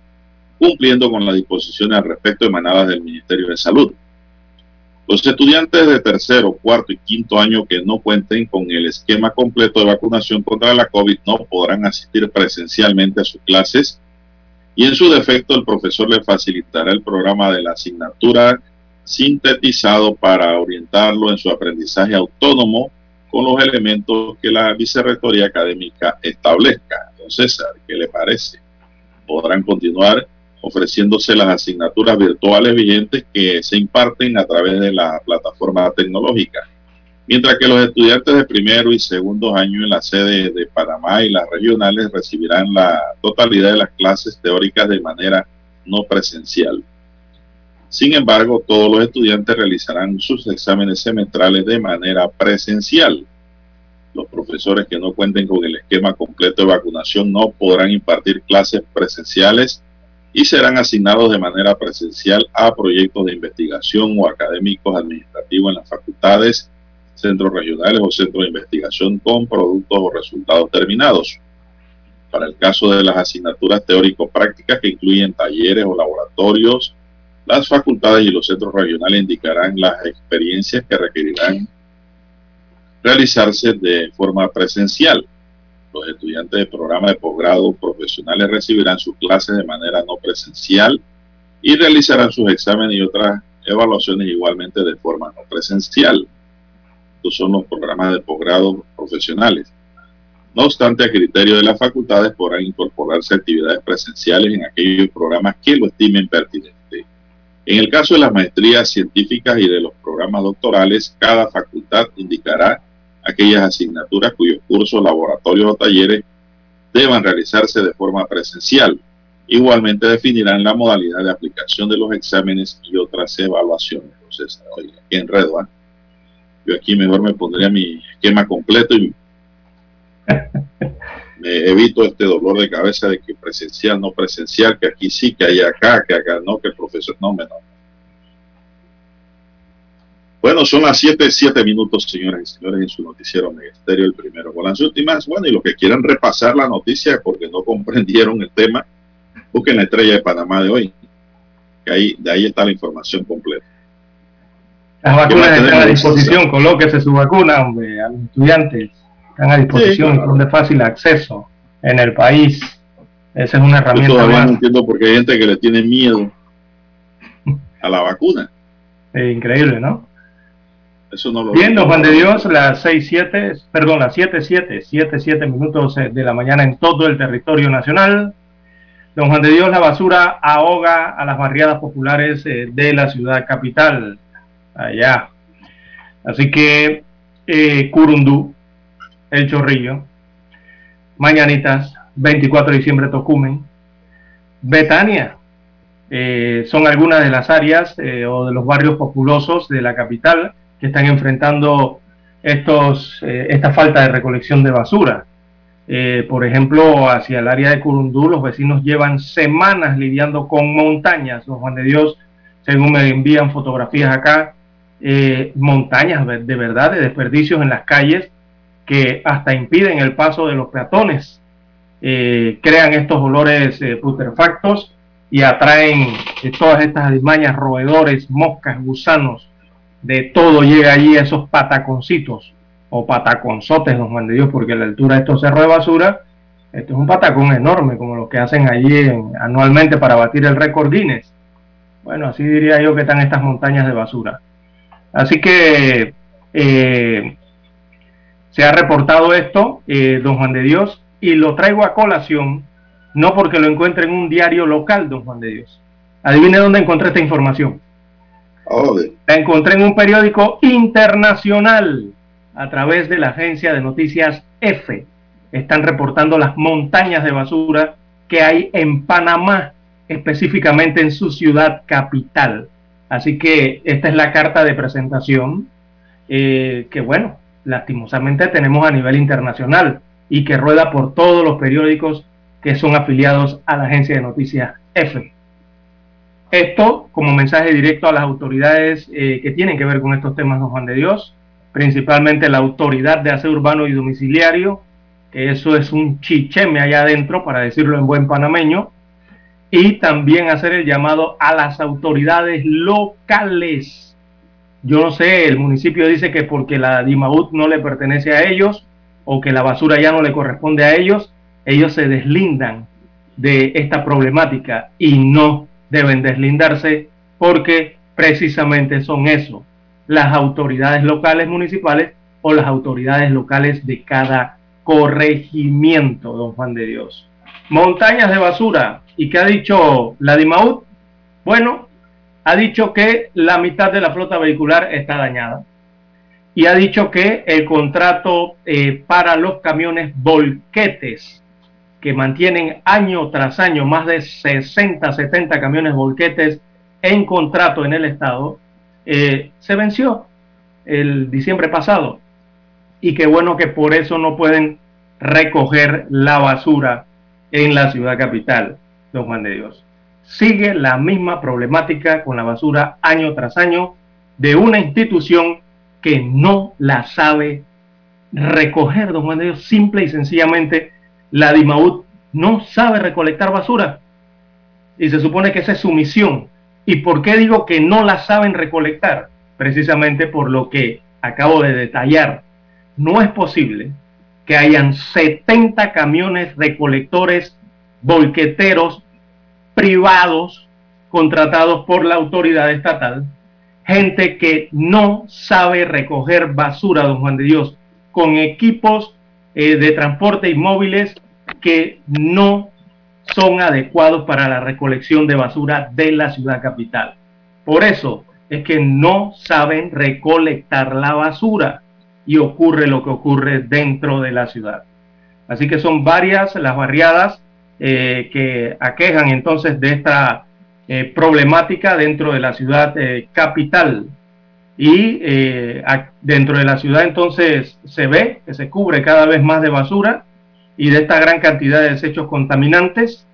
cumpliendo con las disposiciones al respecto emanadas del Ministerio de Salud. Los estudiantes de tercero, cuarto y quinto año que no cuenten con el esquema completo de vacunación contra la COVID no podrán asistir presencialmente a sus clases y en su defecto el profesor le facilitará el programa de la asignatura sintetizado para orientarlo en su aprendizaje autónomo con los elementos que la vicerrectoría académica establezca. Entonces, ¿qué le parece? Podrán continuar ofreciéndose las asignaturas virtuales vigentes que se imparten a través de la plataforma tecnológica. Mientras que los estudiantes de primero y segundo año en la sede de Panamá y las regionales recibirán la totalidad de las clases teóricas de manera no presencial. Sin embargo, todos los estudiantes realizarán sus exámenes semestrales de manera presencial. Los profesores que no cuenten con el esquema completo de vacunación no podrán impartir clases presenciales y serán asignados de manera presencial a proyectos de investigación o académicos administrativos en las facultades, centros regionales o centros de investigación con productos o resultados terminados. Para el caso de las asignaturas teórico-prácticas que incluyen talleres o laboratorios, las facultades y los centros regionales indicarán las experiencias que requerirán realizarse de forma presencial. Los estudiantes del programa de posgrado profesionales recibirán sus clases de manera no presencial y realizarán sus exámenes y otras evaluaciones igualmente de forma no presencial. Estos son los programas de posgrado profesionales. No obstante, a criterio de las facultades podrán incorporarse actividades presenciales en aquellos programas que lo estimen pertinente. En el caso de las maestrías científicas y de los programas doctorales, cada facultad indicará aquellas asignaturas cuyos cursos, laboratorios o talleres deban realizarse de forma presencial. Igualmente definirán la modalidad de aplicación de los exámenes y otras evaluaciones. Entonces, oiga, qué enredo, ¿eh? Yo aquí mejor me pondría mi esquema completo y me evito este dolor de cabeza de que presencial, no presencial, que aquí sí, que hay acá, que acá no, que el profesor no, me. Bueno, son las 7, 7 minutos, señoras y señores, en su noticiero Megesterio, el primero con las últimas. Bueno, y los que quieran repasar la noticia porque no comprendieron el tema, busquen la estrella de Panamá de hoy. Que ahí, de ahí está la información completa. Las vacunas están a disposición, colóquese su vacuna, hombre, a los estudiantes. Están a disposición, sí, son de fácil acceso en el país. Esa es una herramienta Yo todavía más. no entiendo por qué hay gente que le tiene miedo a la vacuna. Eh, increíble, ¿no? Eso no lo Bien, don Juan de Dios, las 6, 7, perdón, las 7, 7, 7, 7 minutos eh, de la mañana en todo el territorio nacional. Don Juan de Dios, la basura ahoga a las barriadas populares eh, de la ciudad capital, allá. Así que eh, Curundú, El Chorrillo, Mañanitas, 24 de diciembre Tocumen, Betania, eh, son algunas de las áreas eh, o de los barrios populosos de la capital que están enfrentando estos, eh, esta falta de recolección de basura. Eh, por ejemplo, hacia el área de Curundú, los vecinos llevan semanas lidiando con montañas, don Juan de Dios, según me envían fotografías acá, eh, montañas de verdad de desperdicios en las calles que hasta impiden el paso de los peatones, crean estos olores putrefactos y atraen todas estas alimañas, roedores, moscas, gusanos, de todo llega allí esos pataconcitos o pataconzotes, don Juan de Dios, porque la altura de estos cerros de basura, esto es un patacón enorme, como lo que hacen allí en, anualmente para batir el récord Guinness. Bueno, así diría yo que están estas montañas de basura. Así que eh, se ha reportado esto, eh, don Juan de Dios, y lo traigo a colación, no porque lo encuentre en un diario local, don Juan de Dios. Adivine dónde encontré esta información. La encontré en un periódico internacional a través de la agencia de noticias F. Están reportando las montañas de basura que hay en Panamá, específicamente en su ciudad capital. Así que esta es la carta de presentación eh, que, bueno, lastimosamente tenemos a nivel internacional y que rueda por todos los periódicos que son afiliados a la agencia de noticias F. Esto como mensaje directo a las autoridades eh, que tienen que ver con estos temas, don Juan de Dios, principalmente la autoridad de aseo urbano y domiciliario, que eso es un chicheme allá adentro, para decirlo en buen panameño, y también hacer el llamado a las autoridades locales. Yo no sé, el municipio dice que porque la Dimaut no le pertenece a ellos o que la basura ya no le corresponde a ellos, ellos se deslindan de esta problemática y no deben deslindarse porque precisamente son eso, las autoridades locales municipales o las autoridades locales de cada corregimiento, don Juan de Dios. Montañas de basura. ¿Y qué ha dicho la DIMAUT? Bueno, ha dicho que la mitad de la flota vehicular está dañada. Y ha dicho que el contrato eh, para los camiones volquetes, que mantienen año tras año más de 60, 70 camiones volquetes en contrato en el Estado, eh, se venció el diciembre pasado. Y qué bueno que por eso no pueden recoger la basura en la ciudad capital, don Juan de Dios. Sigue la misma problemática con la basura año tras año de una institución que no la sabe recoger, don Juan de Dios. Simple y sencillamente, la DIMAUT no sabe recolectar basura. Y se supone que esa es su misión. ¿Y por qué digo que no la saben recolectar? Precisamente por lo que acabo de detallar. No es posible que hayan 70 camiones recolectores volqueteros privados contratados por la autoridad estatal, gente que no sabe recoger basura, don Juan de Dios, con equipos eh, de transporte y móviles que no son adecuados para la recolección de basura de la ciudad capital. Por eso es que no saben recolectar la basura y ocurre lo que ocurre dentro de la ciudad. Así que son varias las barriadas eh, que aquejan entonces de esta eh, problemática dentro de la ciudad capital. Y dentro de la ciudad entonces se ve que se cubre cada vez más de basura y de esta gran cantidad de desechos contaminantes.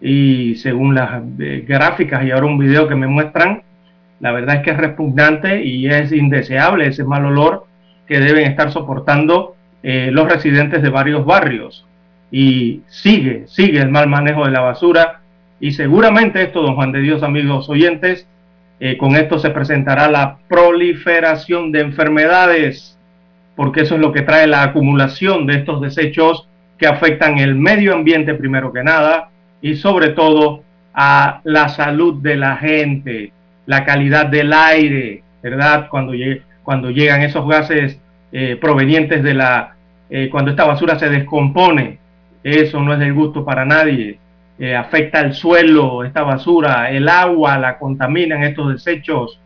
Y según las gráficas y ahora un video que me muestran, la verdad es que es repugnante y es indeseable ese mal olor que deben estar soportando eh, los residentes de varios barrios. Y sigue, sigue el mal manejo de la basura. Y seguramente esto, don Juan de Dios, amigos oyentes, eh, con esto se presentará la proliferación de enfermedades, porque eso es lo que trae la acumulación de estos desechos que afectan el medio ambiente primero que nada y sobre todo a la salud de la gente, la calidad del aire, ¿verdad? Cuando, llegan esos gases eh, provenientes de la, eh, cuando esta basura se descompone, eso no es del gusto para nadie, eh, afecta al suelo, esta basura, el agua, la contaminan estos desechos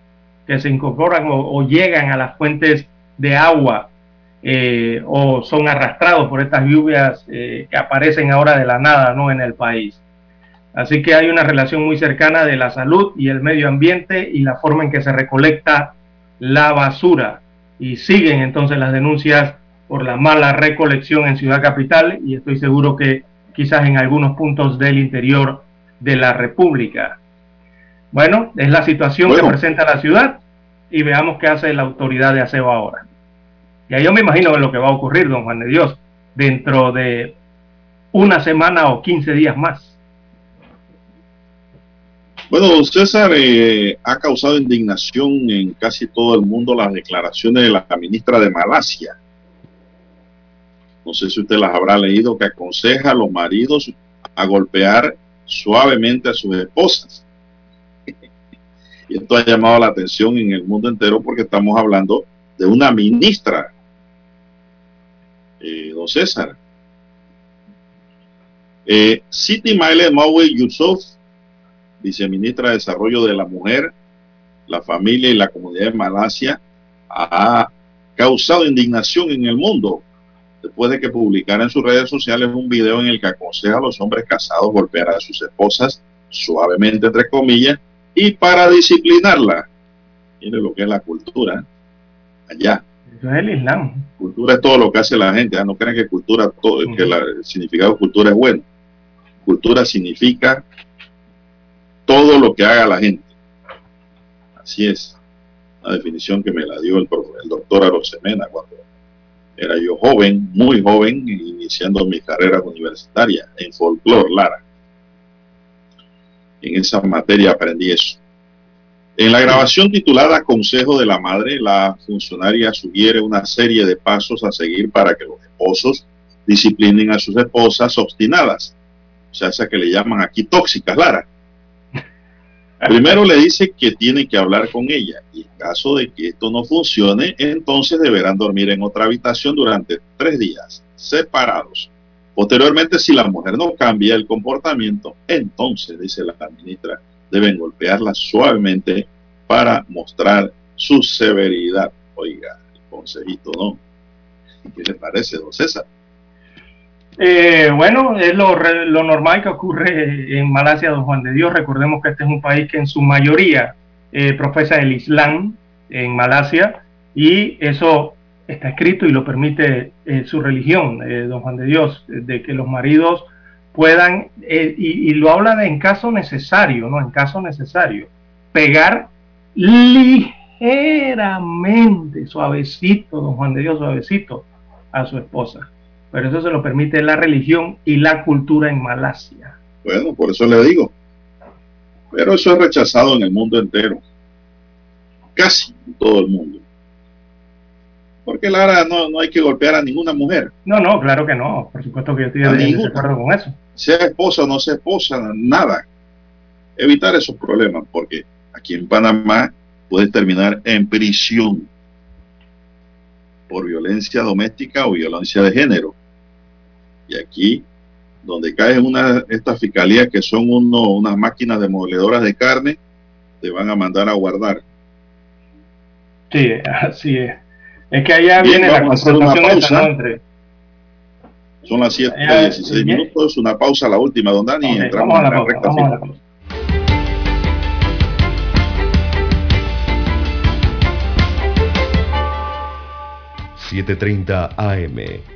que se incorporan o, llegan a las fuentes de agua o son arrastrados por estas lluvias que aparecen ahora de la nada ¿no? en el país. Así que hay una relación muy cercana de la salud y el medio ambiente y la forma en que se recolecta la basura y siguen entonces las denuncias por la mala recolección en Ciudad Capital y estoy seguro que quizás en algunos puntos del interior de la República. Bueno, es la situación que presenta la ciudad y veamos qué hace la autoridad de aseo ahora. Y ahí yo me imagino que lo que va a ocurrir, don Juan de Dios, dentro de una semana o 15 días más. Bueno, César, eh, ha causado indignación en casi todo el mundo las declaraciones de la ministra de Malasia. No sé si usted las habrá leído, que aconseja a los maridos a golpear suavemente a sus esposas. Y esto ha llamado la atención en el mundo entero porque estamos hablando de una ministra, eh, don César. Eh, Siti Maile Maui Yusuf viceministra de Desarrollo de la Mujer, la Familia y la Comunidad de Malasia, ha causado indignación en el mundo después de que publicara en sus redes sociales un video en el que aconseja a los hombres casados golpear a sus esposas suavemente, entre comillas, y para disciplinarla. Mire lo que es la cultura allá. Eso es el Islam. Cultura es todo lo que hace la gente. ¿ah? No creen que cultura, todo, que el significado de cultura es bueno. Cultura significa todo lo que haga la gente. Así es. La definición que me la dio el, doctor Arosemena cuando era yo joven, muy joven, iniciando mi carrera universitaria en folclore, Lara. En esa materia aprendí eso. En la grabación titulada Consejo de la Madre, la funcionaria sugiere una serie de pasos a seguir para que los esposos disciplinen a sus esposas obstinadas. O sea, esa que le llaman aquí tóxicas, Lara. Primero le dice que tiene que hablar con ella y en caso de que esto no funcione, entonces deberán dormir en otra habitación durante tres días, separados. Posteriormente, si la mujer no cambia el comportamiento, entonces, dice la ministra, deben golpearla suavemente para mostrar su severidad. Oiga, el consejito, ¿no? ¿Qué le parece, don César? Eh, bueno, es lo, lo, normal que ocurre en Malasia, don Juan de Dios. Recordemos que este es un país que en su mayoría eh, profesa el Islam en Malasia y eso está escrito y lo permite eh, su religión, eh, don Juan de Dios, de que los maridos puedan, y, y, lo habla de en caso necesario, ¿no? En caso necesario, pegar ligeramente, suavecito, don Juan de Dios, suavecito a su esposa pero eso se lo permite la religión y la cultura en Malasia. Bueno, por eso le digo. Pero eso es rechazado en el mundo entero. Casi en todo el mundo. Porque Lara, no, no hay que golpear a ninguna mujer. No, no, claro que no. Por supuesto que yo estoy de acuerdo con eso. Sea esposa o no sea esposa, nada. Evitar esos problemas, porque aquí en Panamá puede terminar en prisión por violencia doméstica o violencia de género. Y aquí, donde caen una, estas fiscalías que son uno, unas máquinas demoledoras de carne, te van a mandar a guardar. Sí, así es. Es que allá viene la confrontación entre... Son las 7 y 16 minutos, una pausa, la última, don Dani, okay, entramos en la, pausa, recta final. 7.30 AM.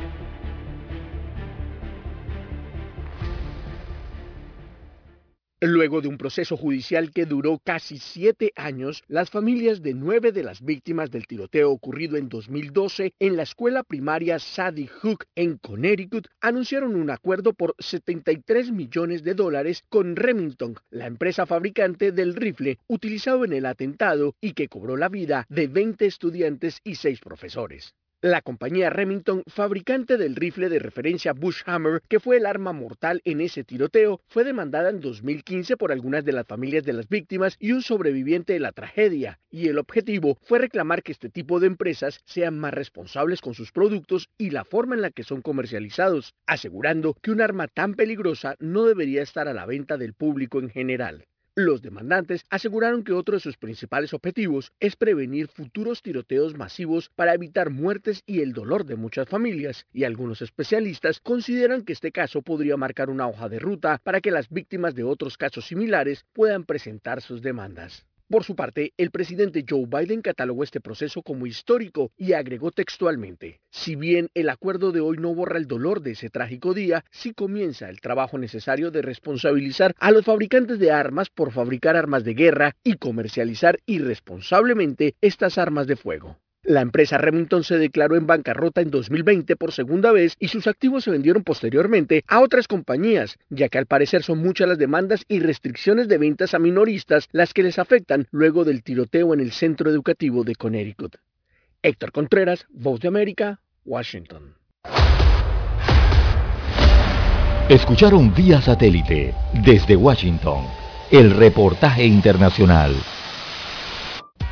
Luego de un proceso judicial que duró casi siete años, las familias de nueve de las víctimas del tiroteo ocurrido en 2012 en la escuela primaria Sadie Hook en Connecticut anunciaron un acuerdo por 73 millones de dólares con Remington, la empresa fabricante del rifle utilizado en el atentado y que cobró la vida de 20 estudiantes y 6 profesores. La compañía Remington, fabricante del rifle de referencia Bushhammer, que fue el arma mortal en ese tiroteo, fue demandada en 2015 por algunas de las familias de las víctimas y un sobreviviente de la tragedia, y el objetivo fue reclamar que este tipo de empresas sean más responsables con sus productos y la forma en la que son comercializados, asegurando que un arma tan peligrosa no debería estar a la venta del público en general. Los demandantes aseguraron que otro de sus principales objetivos es prevenir futuros tiroteos masivos para evitar muertes y el dolor de muchas familias, y algunos especialistas consideran que este caso podría marcar una hoja de ruta para que las víctimas de otros casos similares puedan presentar sus demandas. Por su parte, el presidente Joe Biden catalogó este proceso como histórico y agregó textualmente, si bien el acuerdo de hoy no borra el dolor de ese trágico día, sí comienza el trabajo necesario de responsabilizar a los fabricantes de armas por fabricar armas de guerra y comercializar irresponsablemente estas armas de fuego. La empresa Remington se declaró en bancarrota en 2020 por segunda vez y sus activos se vendieron posteriormente a otras compañías, ya que al parecer son muchas las demandas y restricciones de ventas a minoristas las que les afectan luego del tiroteo en el centro educativo de Connecticut. Héctor Contreras, Voz de América, Washington. Escucharon vía satélite desde Washington el reportaje internacional.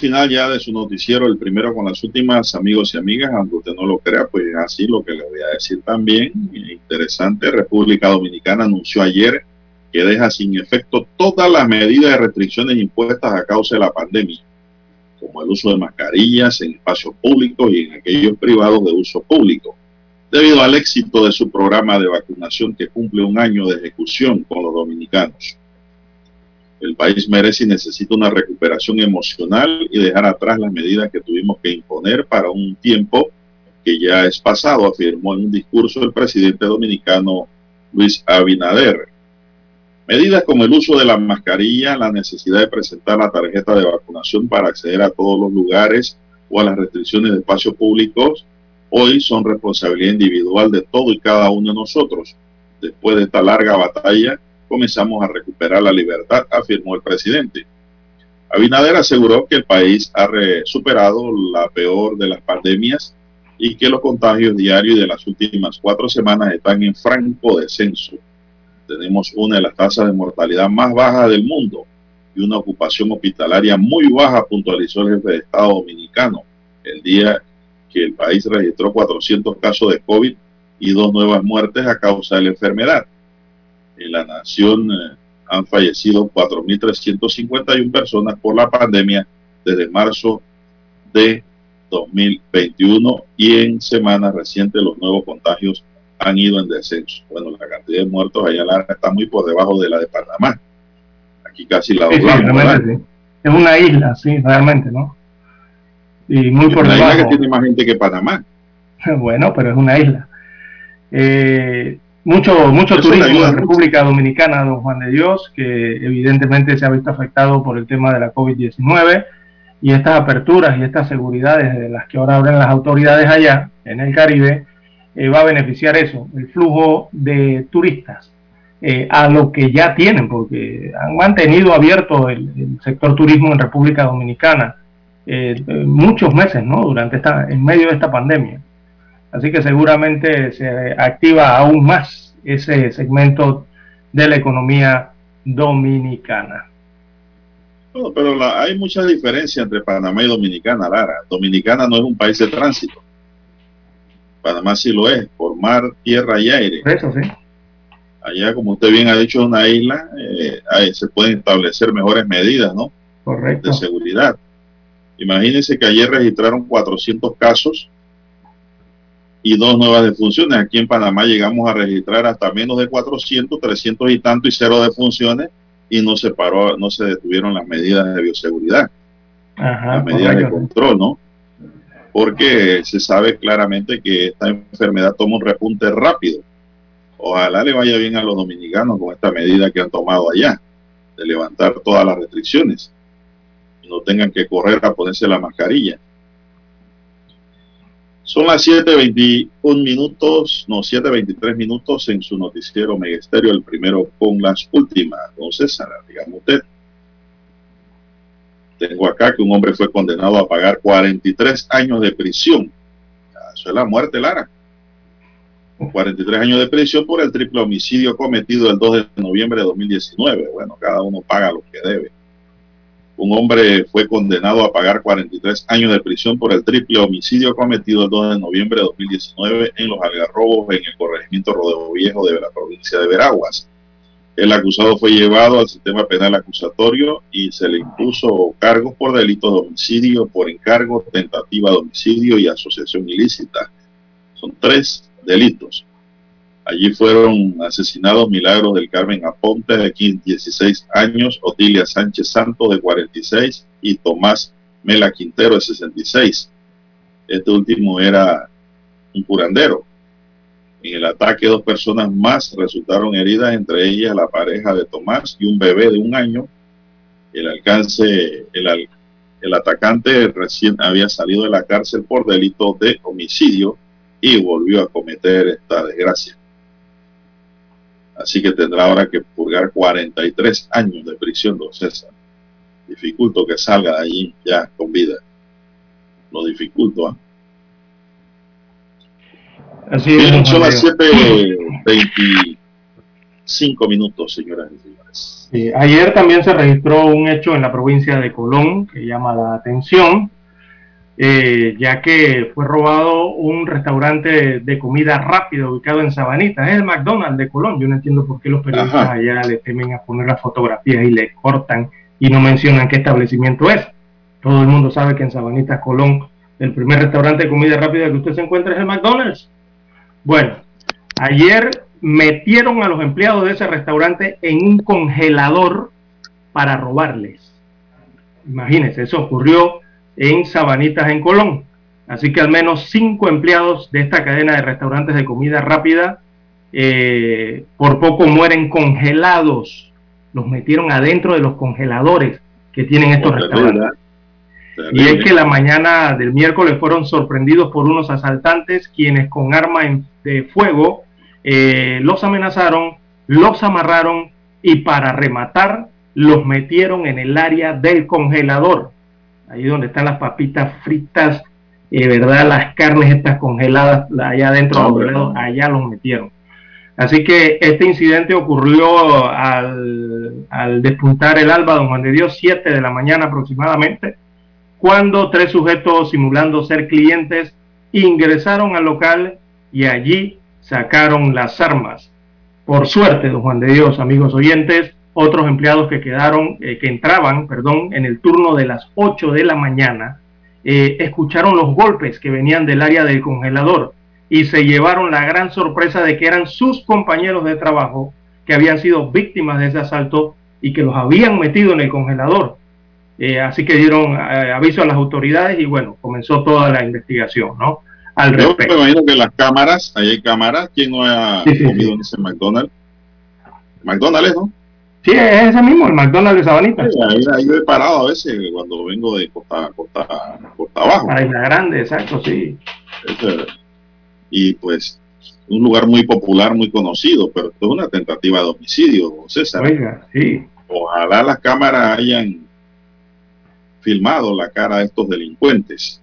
Final ya de su noticiero, el primero con las últimas amigos y amigas, aunque usted no lo crea, pues así lo que le voy a decir también. Interesante, República Dominicana anunció ayer que deja sin efecto todas las medidas de restricciones impuestas a causa de la pandemia, como el uso de mascarillas en espacios públicos y en aquellos privados de uso público, debido al éxito de su programa de vacunación que cumple un año de ejecución con los dominicanos. El país merece y necesita una recuperación emocional y dejar atrás las medidas que tuvimos que imponer para un tiempo que ya es pasado, afirmó en un discurso el presidente dominicano Luis Abinader. Medidas como el uso de la mascarilla, la necesidad de presentar la tarjeta de vacunación para acceder a todos los lugares o a las restricciones de espacios públicos, hoy son responsabilidad individual de todo y cada uno de nosotros. Después de esta larga batalla, comenzamos a recuperar la libertad, afirmó el presidente. Abinader aseguró que el país ha superado la peor de las pandemias y que los contagios diarios de las últimas cuatro semanas están en franco descenso. Tenemos una de las tasas de mortalidad más bajas del mundo y una ocupación hospitalaria muy baja, puntualizó el jefe de Estado dominicano el día que el país registró 400 casos de COVID y dos nuevas muertes a causa de la enfermedad en la nación eh, han fallecido 4.351 personas por la pandemia desde marzo de 2021 y en semanas recientes los nuevos contagios han ido en descenso. Bueno, la cantidad de muertos allá está muy por debajo de la de Panamá. Aquí casi la Sí, sí, doblamos. sí. Es una isla, sí, realmente, ¿no? Y muy por Una isla que debajo. tiene más gente que Panamá. Bueno, pero es una isla. Eh, mucho mucho Eso turismo en. República Dominicana, don Juan de Dios, que evidentemente se ha visto afectado por el tema de la COVID-19 y estas aperturas y estas seguridades de las que ahora abren las autoridades allá en el Caribe, eh, va a beneficiar eso, el flujo de turistas eh, a lo que ya tienen, porque han mantenido abierto el, el sector turismo en República Dominicana eh, eh, muchos meses, ¿no? Durante esta, en medio de esta pandemia. Así que seguramente se activa aún más ese segmento de la economía dominicana. No, pero la- hay mucha diferencia entre Panamá y Dominicana, Lara. Dominicana no es un país de tránsito. Panamá sí lo es, por mar, tierra y aire. Eso, sí. Allá, como usted bien ha dicho, es una isla, eh, ahí se pueden establecer mejores medidas, ¿no? Correcto. De seguridad. Imagínense que ayer registraron 400 casos y dos nuevas defunciones. Aquí en Panamá llegamos a registrar hasta menos de 400, 300 y tanto y cero defunciones y no se paró, no se detuvieron las medidas de bioseguridad, Ajá, las medidas de control, ¿no? Porque se sabe claramente que esta enfermedad toma un repunte rápido. Ojalá le vaya bien a los dominicanos con esta medida que han tomado allá, de levantar todas las restricciones y no tengan que correr a ponerse la mascarilla. Son las 7.21 minutos, no, 7.23 minutos en su noticiero Megesterio, el primero con las últimas. Don César, dígame usted. Tengo acá que un hombre fue condenado a pagar 43 años de prisión. Eso es la muerte, Lara. 43 años de prisión por el triple homicidio cometido el 2 de noviembre de 2019. Bueno, cada uno paga lo que debe. Hombre fue condenado a pagar 43 años de prisión por el triple homicidio cometido el 2 de noviembre de 2019 en los Algarrobos, en el corregimiento Rodeo Viejo de la provincia de Veraguas. El acusado fue llevado al sistema penal acusatorio y se le impuso cargos por delitos de homicidio, por encargo, tentativa de homicidio y asociación ilícita. Son tres delitos. Allí fueron asesinados Milagros del Carmen Aponte, de 15, 16 años, Otilia Sánchez Santos, de 46, y Tomás Mela Quintero, de 66. Este último era un curandero. En el ataque, dos personas más resultaron heridas, entre ellas la pareja de Tomás y un bebé de un año. El alcance, el, el atacante recién había salido de la cárcel por delito de homicidio y volvió a cometer esta desgracia. Así que tendrá ahora que purgar 43 años de prisión, don César. Dificulto que salga de allí ya con vida. Lo dificulto. ¿ah? Así es. Bien, son las 7.25 minutos, señoras y señores. Ayer también se registró un hecho en la provincia de Colón que llama la atención, eh, ya que fue robado un restaurante de comida rápida ubicado en Sabanita, es el McDonald's de Colón. Yo no entiendo por qué los periodistas Ajá. allá le temen a poner las fotografías y le cortan y no mencionan qué establecimiento es. Todo el mundo sabe que en Sabanita, Colón, el primer restaurante de comida rápida que usted se encuentra es el McDonald's. Bueno, ayer metieron a los empleados de ese restaurante en un congelador para robarles. Imagínense, eso ocurrió en Sabanitas, en Colón. Así que al menos cinco empleados de esta cadena de restaurantes de comida rápida eh, por poco mueren congelados. Los metieron adentro de los congeladores que tienen estos restaurantes. Y es que la mañana del miércoles fueron sorprendidos por unos asaltantes quienes con arma de fuego eh, los amenazaron, los amarraron y para rematar los metieron en el área del congelador, ahí donde están las papitas fritas, eh, ¿verdad? Las carnes estas congeladas la- allá adentro, Hombre, congelado, allá los metieron. Así que este incidente ocurrió al, al despuntar el alba, don Juan de Dios, 7 de la mañana aproximadamente, cuando tres sujetos simulando ser clientes ingresaron al local y allí sacaron las armas. Por suerte, don Juan de Dios, amigos oyentes, otros empleados que quedaron, eh, que entraban, perdón, en el turno de las 8 de la mañana, eh, escucharon los golpes que venían del área del congelador y se llevaron la gran sorpresa de que eran sus compañeros de trabajo que habían sido víctimas de ese asalto y que los habían metido en el congelador. Eh, así que dieron eh, aviso a las autoridades y bueno, comenzó toda la investigación, ¿no? Al Yo me respecto. imagino que las cámaras, ahí hay cámaras, ¿quién no ha Sí, sí, comido sí. en ese McDonald's? McDonald's, ¿no? Sí, es ese mismo, el McDonald's de Sabanita. Sí, ahí, ahí yo he parado a veces cuando vengo de Costa, Costa, Costa Abajo. Para Isla Grande, exacto, sí. Ese- y pues un lugar muy popular, muy conocido, pero esto es una tentativa de homicidio, César. Oiga, sí. Ojalá las cámaras hayan filmado la cara de estos delincuentes.